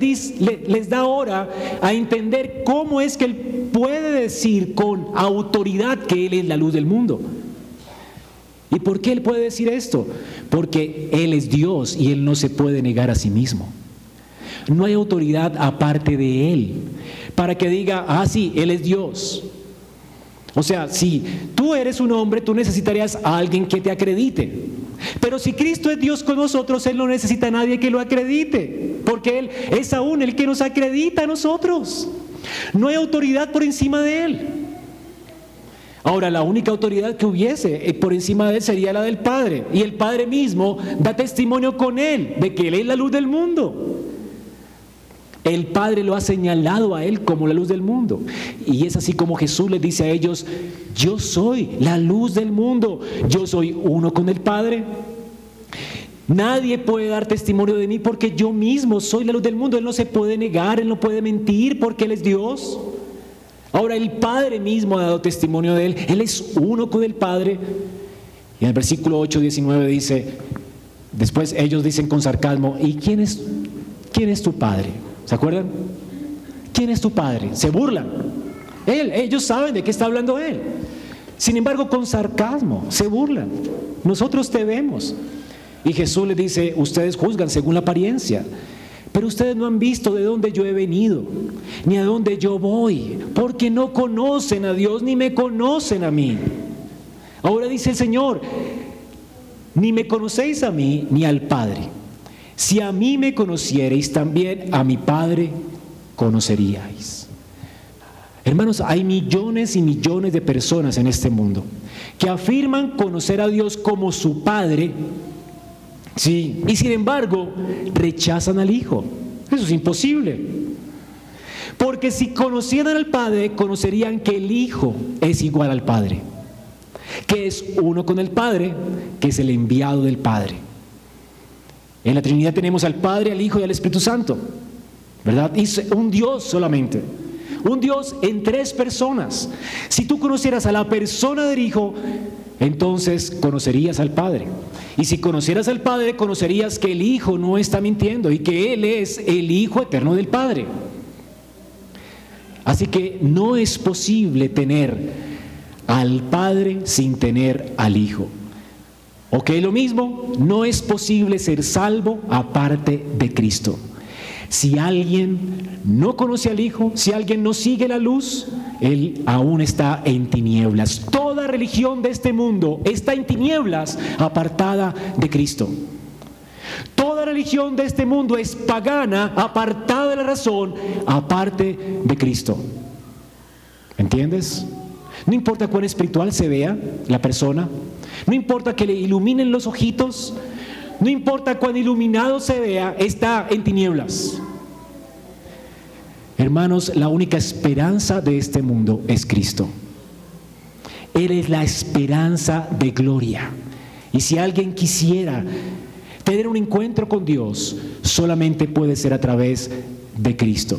les da ahora a entender cómo es que Él puede decir con autoridad que Él es la luz del mundo. ¿Y por qué Él puede decir esto? Porque Él es Dios y Él no se puede negar a sí mismo. No hay autoridad aparte de Él para que diga, ah, sí, Él es Dios. O sea, si tú eres un hombre, tú necesitarías a alguien que te acredite. Pero si Cristo es Dios con nosotros, Él no necesita a nadie que lo acredite, porque Él es aún el que nos acredita a nosotros. No hay autoridad por encima de Él. Ahora, la única autoridad que hubiese eh, por encima de Él sería la del Padre. Y el Padre mismo da testimonio con Él de que Él es la luz del mundo. El Padre lo ha señalado a Él como la luz del mundo. Y es así como Jesús le dice a ellos, yo soy la luz del mundo, yo soy uno con el Padre. Nadie puede dar testimonio de mí porque yo mismo soy la luz del mundo. Él no se puede negar, Él no puede mentir porque Él es Dios. Ahora el Padre mismo ha dado testimonio de Él. Él es uno con el Padre. Y en el versículo 8, 19 dice, después ellos dicen con sarcasmo, ¿y quién es, quién es tu Padre? ¿Se acuerdan? ¿Quién es tu padre? Se burlan. Él, ellos saben de qué está hablando él. Sin embargo, con sarcasmo, se burlan. Nosotros te vemos. Y Jesús le dice, ustedes juzgan según la apariencia, pero ustedes no han visto de dónde yo he venido, ni a dónde yo voy, porque no conocen a Dios, ni me conocen a mí. Ahora dice el Señor, ni me conocéis a mí, ni al Padre. Si a mí me conocierais, también a mi Padre conoceríais. Hermanos, hay millones y millones de personas en este mundo que afirman conocer a Dios como su Padre, sí, y sin embargo rechazan al Hijo. Eso es imposible. Porque si conocieran al Padre, conocerían que el Hijo es igual al Padre, que es uno con el Padre, que es el enviado del Padre. En la Trinidad tenemos al Padre, al Hijo y al Espíritu Santo, ¿verdad? Y un Dios solamente. Un Dios en tres personas. Si tú conocieras a la persona del Hijo, entonces conocerías al Padre. Y si conocieras al Padre, conocerías que el Hijo no está mintiendo y que Él es el Hijo eterno del Padre. Así que no es posible tener al Padre sin tener al Hijo. Ok, lo mismo, no es posible ser salvo aparte de Cristo. Si alguien no conoce al Hijo, si alguien no sigue la luz, él aún está en tinieblas. Toda religión de este mundo está en tinieblas apartada de Cristo. Toda religión de este mundo es pagana, apartada de la razón, aparte de Cristo. ¿Entiendes? No importa cuán espiritual se vea la persona, no importa que le iluminen los ojitos, no importa cuán iluminado se vea, está en tinieblas. Hermanos, la única esperanza de este mundo es Cristo. Él es la esperanza de gloria. Y si alguien quisiera tener un encuentro con Dios, solamente puede ser a través de Cristo.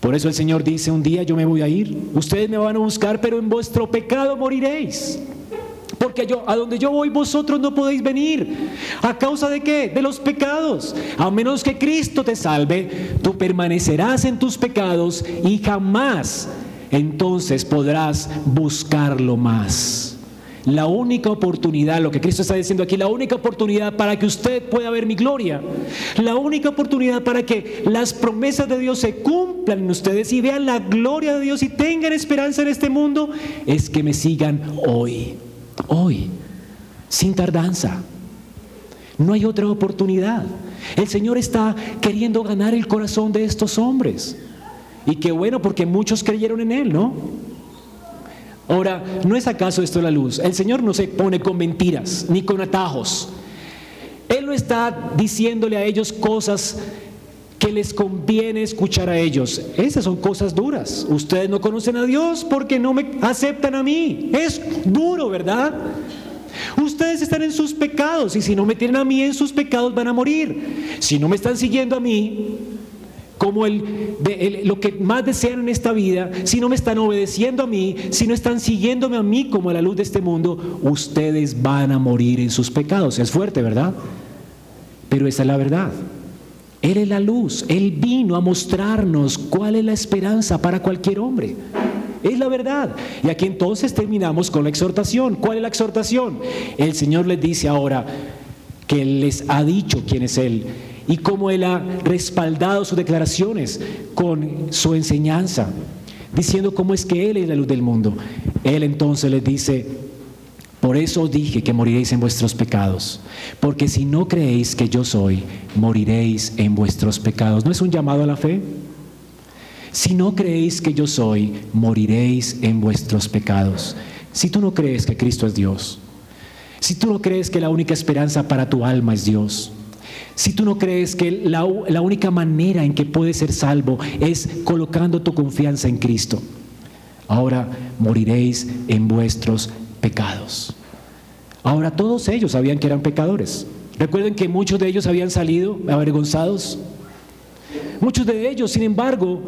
Por eso el Señor dice, un día yo me voy a ir, ustedes me van a buscar, pero en vuestro pecado moriréis. Porque yo, a donde yo voy vosotros no podéis venir. ¿A causa de qué? De los pecados. A menos que Cristo te salve, tú permanecerás en tus pecados y jamás entonces podrás buscarlo más. La única oportunidad, lo que Cristo está diciendo aquí, la única oportunidad para que usted pueda ver mi gloria, la única oportunidad para que las promesas de Dios se cumplan en ustedes y vean la gloria de Dios y tengan esperanza en este mundo, es que me sigan hoy hoy, sin tardanza. No hay otra oportunidad. El Señor está queriendo ganar el corazón de estos hombres. Y qué bueno porque muchos creyeron en Él, ¿no? Ahora, ¿no es acaso esto la luz? El Señor no se pone con mentiras ni con atajos. Él no está diciéndole a ellos cosas que les conviene escuchar a ellos. Esas son cosas duras. Ustedes no conocen a Dios porque no me aceptan a mí. Es duro, ¿verdad? Ustedes están en sus pecados y si no me tienen a mí en sus pecados van a morir. Si no me están siguiendo a mí, como el, lo que más desean en esta vida, si no me están obedeciendo a mí, si no están siguiéndome a mí como a la luz de este mundo, ustedes van a morir en sus pecados. Es fuerte, ¿verdad? Pero esa es la verdad. Él es la luz, Él vino a mostrarnos cuál es la esperanza para cualquier hombre. Es la verdad. Y aquí entonces terminamos con la exhortación. ¿Cuál es la exhortación? El Señor les dice ahora que les ha dicho quién es Él y cómo Él ha respaldado sus declaraciones con su enseñanza, diciendo cómo es que Él es la luz del mundo. Él entonces les dice, por eso dije que moriréis en vuestros pecados, porque si no creéis que yo soy, moriréis en vuestros pecados. ¿No es un llamado a la fe? Si no creéis que yo soy, moriréis en vuestros pecados. Si tú no crees que Cristo es Dios, si tú no crees que la única esperanza para tu alma es Dios, si tú no crees que la, la única manera en que puedes ser salvo es colocando tu confianza en Cristo, ahora moriréis en vuestros pecados. Ahora todos ellos sabían que eran pecadores. Recuerden que muchos de ellos habían salido avergonzados. Muchos de ellos, sin embargo,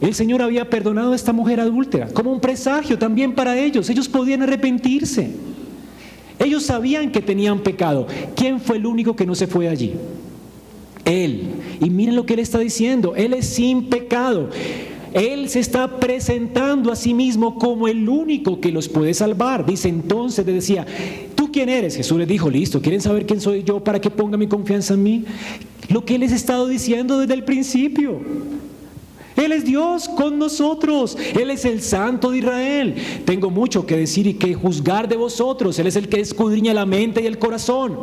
el Señor había perdonado a esta mujer adúltera, como un presagio también para ellos. Ellos podían arrepentirse. Ellos sabían que tenían pecado. ¿Quién fue el único que no se fue allí? Él. Y miren lo que él está diciendo. Él es sin pecado. Él se está presentando a sí mismo como el único que los puede salvar. Dice entonces, le decía, ¿tú quién eres? Jesús les dijo, listo, ¿quieren saber quién soy yo para que ponga mi confianza en mí? Lo que Él les ha estado diciendo desde el principio. Él es Dios con nosotros. Él es el Santo de Israel. Tengo mucho que decir y que juzgar de vosotros. Él es el que escudriña la mente y el corazón.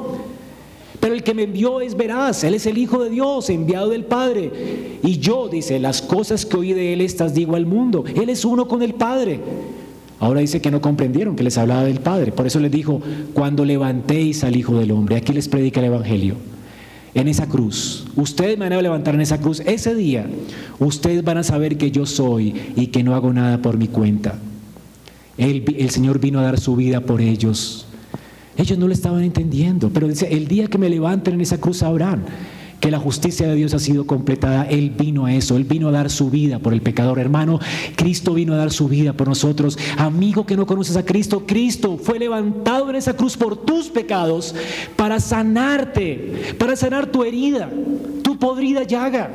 Pero el que me envió es veraz. Él es el Hijo de Dios, enviado del Padre. Y yo, dice, las cosas que oí de Él, estas digo al mundo. Él es uno con el Padre. Ahora dice que no comprendieron que les hablaba del Padre. Por eso les dijo, cuando levantéis al Hijo del Hombre. Aquí les predica el Evangelio en esa cruz. Ustedes me van a levantar en esa cruz. Ese día, ustedes van a saber que yo soy y que no hago nada por mi cuenta. El, el Señor vino a dar su vida por ellos. Ellos no lo estaban entendiendo, pero dice, el día que me levanten en esa cruz sabrán que la justicia de Dios ha sido completada. Él vino a eso, Él vino a dar su vida por el pecador. Hermano, Cristo vino a dar su vida por nosotros. Amigo que no conoces a Cristo, Cristo fue levantado en esa cruz por tus pecados para sanarte, para sanar tu herida, tu podrida llaga.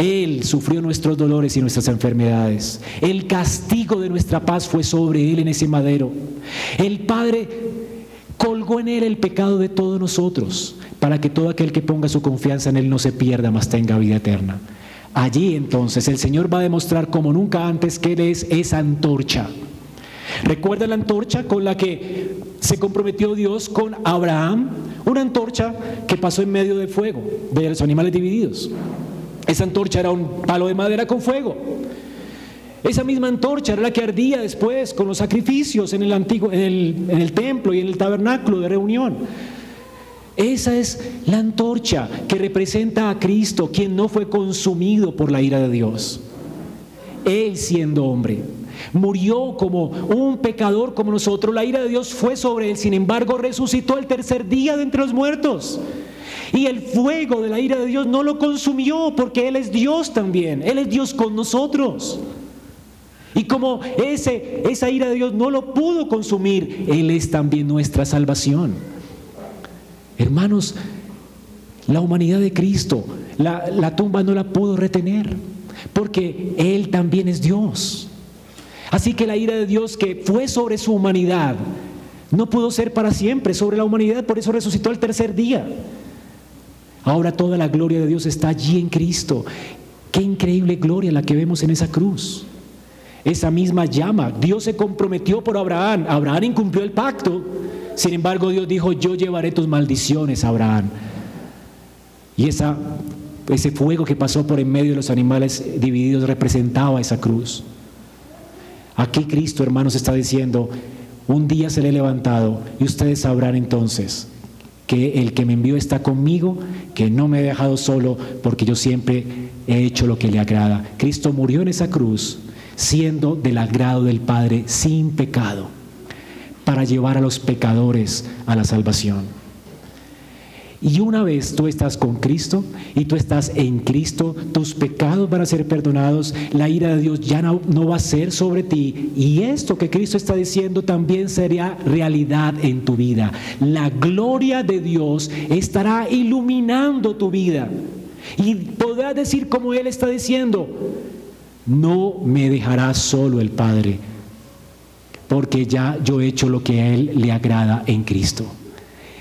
Él sufrió nuestros dolores y nuestras enfermedades. El castigo de nuestra paz fue sobre Él en ese madero. El Padre colgó en Él el pecado de todos nosotros para que todo aquel que ponga su confianza en Él no se pierda, mas tenga vida eterna. Allí entonces el Señor va a demostrar como nunca antes que Él es esa antorcha. ¿Recuerda la antorcha con la que se comprometió Dios con Abraham? Una antorcha que pasó en medio del fuego, de los animales divididos. Esa antorcha era un palo de madera con fuego. Esa misma antorcha era la que ardía después con los sacrificios en el, antiguo, en el, templo y en el tabernáculo de reunión. Esa es la antorcha que representa a Cristo, quien no fue consumido por la ira de Dios. Él siendo hombre, murió como un pecador como nosotros. La ira de Dios fue sobre él, sin embargo resucitó el tercer día de entre los muertos. Y el fuego de la ira de Dios no lo consumió porque Él es Dios también. Él es Dios con nosotros. Y como ese, esa ira de Dios no lo pudo consumir, Él es también nuestra salvación. Hermanos, la humanidad de Cristo, la, tumba no la pudo retener, porque Él también es Dios. Así que la ira de Dios que fue sobre su humanidad, no pudo ser para siempre sobre la humanidad, por eso resucitó el tercer día. Ahora toda la gloria de Dios está allí en Cristo. Qué increíble gloria la que vemos en esa cruz. Esa misma llama. Dios se comprometió por Abraham. Abraham incumplió el pacto, sin embargo, Dios dijo, yo llevaré tus maldiciones, Abraham. Y esa, ese fuego que pasó por en medio de los animales divididos representaba esa cruz. Aquí Cristo, hermanos, está diciendo, un día seré levantado y ustedes sabrán entonces que el que me envió está conmigo, que no me he dejado solo porque yo siempre he hecho lo que le agrada. Cristo murió en esa cruz siendo del agrado del Padre sin pecado para llevar a los pecadores a la salvación. Y una vez tú estás con Cristo y tú estás en Cristo, tus pecados van a ser perdonados, la ira de Dios ya no, va a ser sobre ti. Y esto que Cristo está diciendo también sería realidad en tu vida. La gloria de Dios estará iluminando tu vida. Y podrás decir como Él está diciendo, no me dejará solo el Padre, porque ya yo he hecho lo que a Él le agrada en Cristo.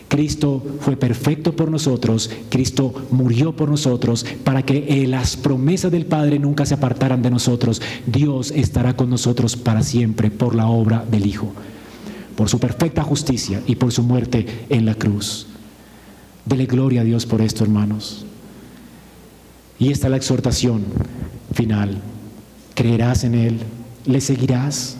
Cristo fue perfecto por nosotros, Cristo murió por nosotros para que las promesas del Padre nunca se apartaran de nosotros. Dios estará con nosotros para siempre por la obra del Hijo, por su perfecta justicia y por su muerte en la cruz. Dele gloria a Dios por esto, hermanos. Y esta es la exhortación final. ¿Creerás en Él? ¿Le seguirás?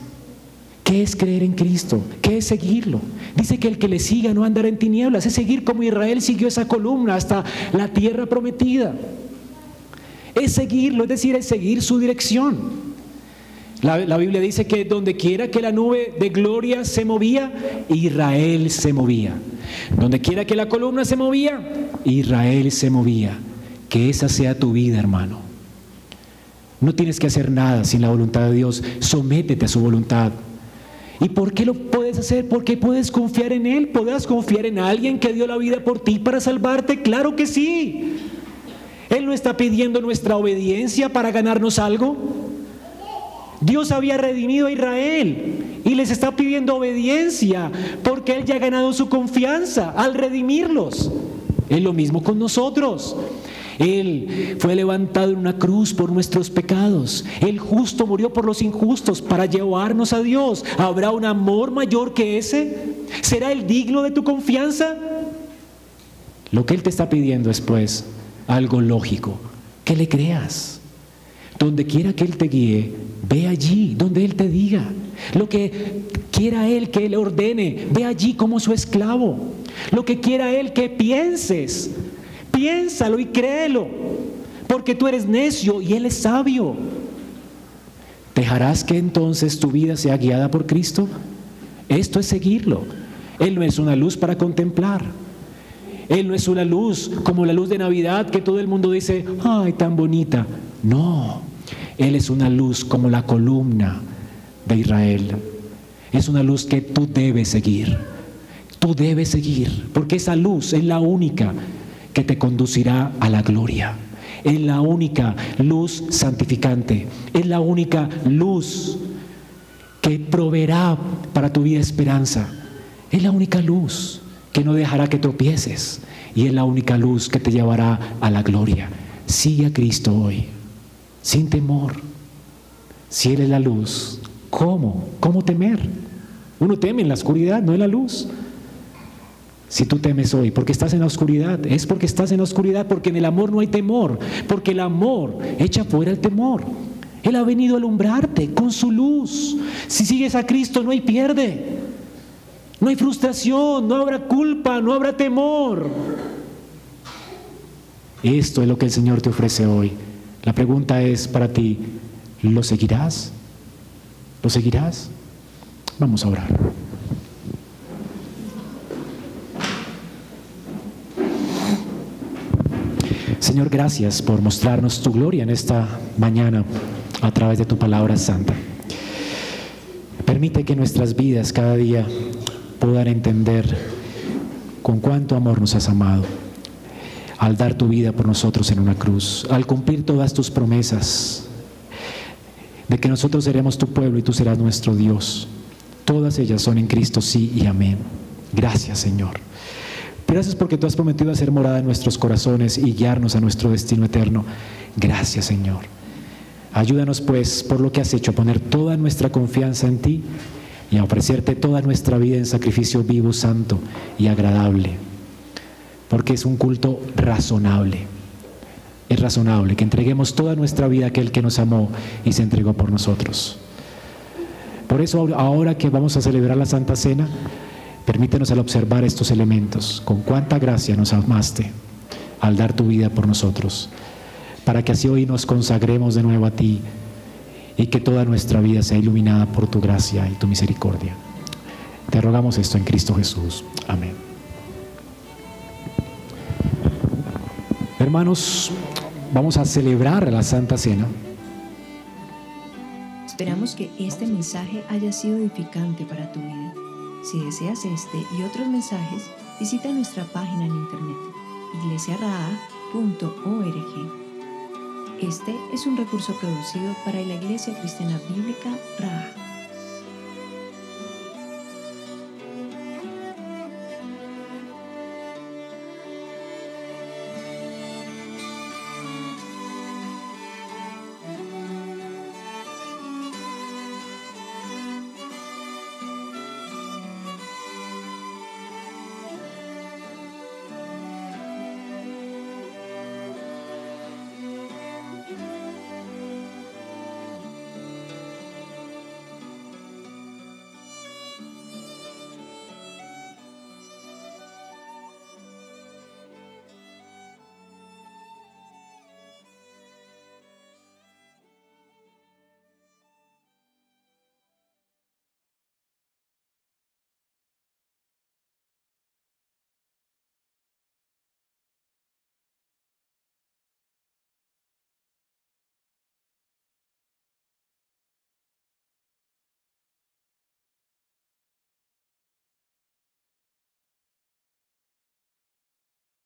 ¿Qué es creer en Cristo? ¿Qué es seguirlo? Dice que el que le siga no andará en tinieblas, es seguir como Israel siguió esa columna hasta la tierra prometida. Es seguirlo, es decir, es seguir su dirección. La, Biblia dice que donde quiera que la nube de gloria se movía, Israel se movía. Donde quiera que la columna se movía, Israel se movía. Que esa sea tu vida, hermano. No tienes que hacer nada sin la voluntad de Dios. Sométete a su voluntad. ¿Y por qué lo puedes hacer? Porque puedes confiar en Él. ¿Podrás confiar en alguien que dio la vida por ti para salvarte? Claro que sí. Él no está pidiendo nuestra obediencia para ganarnos algo. Dios había redimido a Israel y les está pidiendo obediencia porque Él ya ha ganado su confianza al redimirlos. Es lo mismo con nosotros. Él fue levantado en una cruz por nuestros pecados. El justo murió por los injustos para llevarnos a Dios. ¿Habrá un amor mayor que ese? ¿Será el digno de tu confianza? Lo que Él te está pidiendo es pues algo lógico, que le creas. Donde quiera que Él te guíe, ve allí, donde Él te diga. Lo que quiera Él que Él ordene, ve allí como su esclavo. Lo que quiera Él que pienses, piénsalo y créelo, porque tú eres necio y Él es sabio. ¿Dejarás que entonces tu vida sea guiada por Cristo? Esto es seguirlo. Él no es una luz para contemplar. Él no es una luz como la luz de Navidad que todo el mundo dice, ay, tan bonita. No, Él es una luz como la columna de Israel. Es una luz que tú debes seguir. Tú debes seguir, porque esa luz es la única que te conducirá a la gloria. Es la única luz santificante. Es la única luz que proveerá para tu vida esperanza. Es la única luz que no dejará que tropieces y es la única luz que te llevará a la gloria. Sigue a Cristo hoy, sin temor. Si Él es la luz, ¿cómo? ¿Cómo temer? Uno teme en la oscuridad, no en la luz. Si tú temes hoy porque estás en la oscuridad, es porque estás en la oscuridad, porque en el amor no hay temor, porque el amor echa fuera el temor. Él ha venido a alumbrarte con su luz. Si sigues a Cristo, no hay pierde. No hay frustración, no habrá culpa, no habrá temor. Esto es lo que el Señor te ofrece hoy. La pregunta es para ti, ¿lo seguirás? ¿Lo seguirás? Vamos a orar. Señor, gracias por mostrarnos tu gloria en esta mañana a través de tu palabra santa. Permite que nuestras vidas cada día puedan entender con cuánto amor nos has amado al dar tu vida por nosotros en una cruz, al cumplir todas tus promesas de que nosotros seremos tu pueblo y tú serás nuestro Dios. Todas ellas son en Cristo sí y amén. Gracias Señor. Gracias porque tú has prometido hacer morada en nuestros corazones y guiarnos a nuestro destino eterno. Gracias Señor. Ayúdanos pues por lo que has hecho a poner toda nuestra confianza en ti y a ofrecerte toda nuestra vida en sacrificio vivo, santo y agradable. Porque es un culto razonable. Es razonable que entreguemos toda nuestra vida a aquel que nos amó y se entregó por nosotros. Por eso ahora que vamos a celebrar la Santa Cena, permítenos al observar estos elementos, con cuánta gracia nos amaste al dar tu vida por nosotros, para que así hoy nos consagremos de nuevo a ti y que toda nuestra vida sea iluminada por tu gracia y tu misericordia. Te rogamos esto en Cristo Jesús. Amén. Hermanos, vamos a celebrar la Santa Cena. Esperamos que este mensaje haya sido edificante para tu vida. Si deseas este y otros mensajes, visita nuestra página en internet iglesiaraa.org. Este es un recurso producido para la Iglesia Cristiana Bíblica RAA.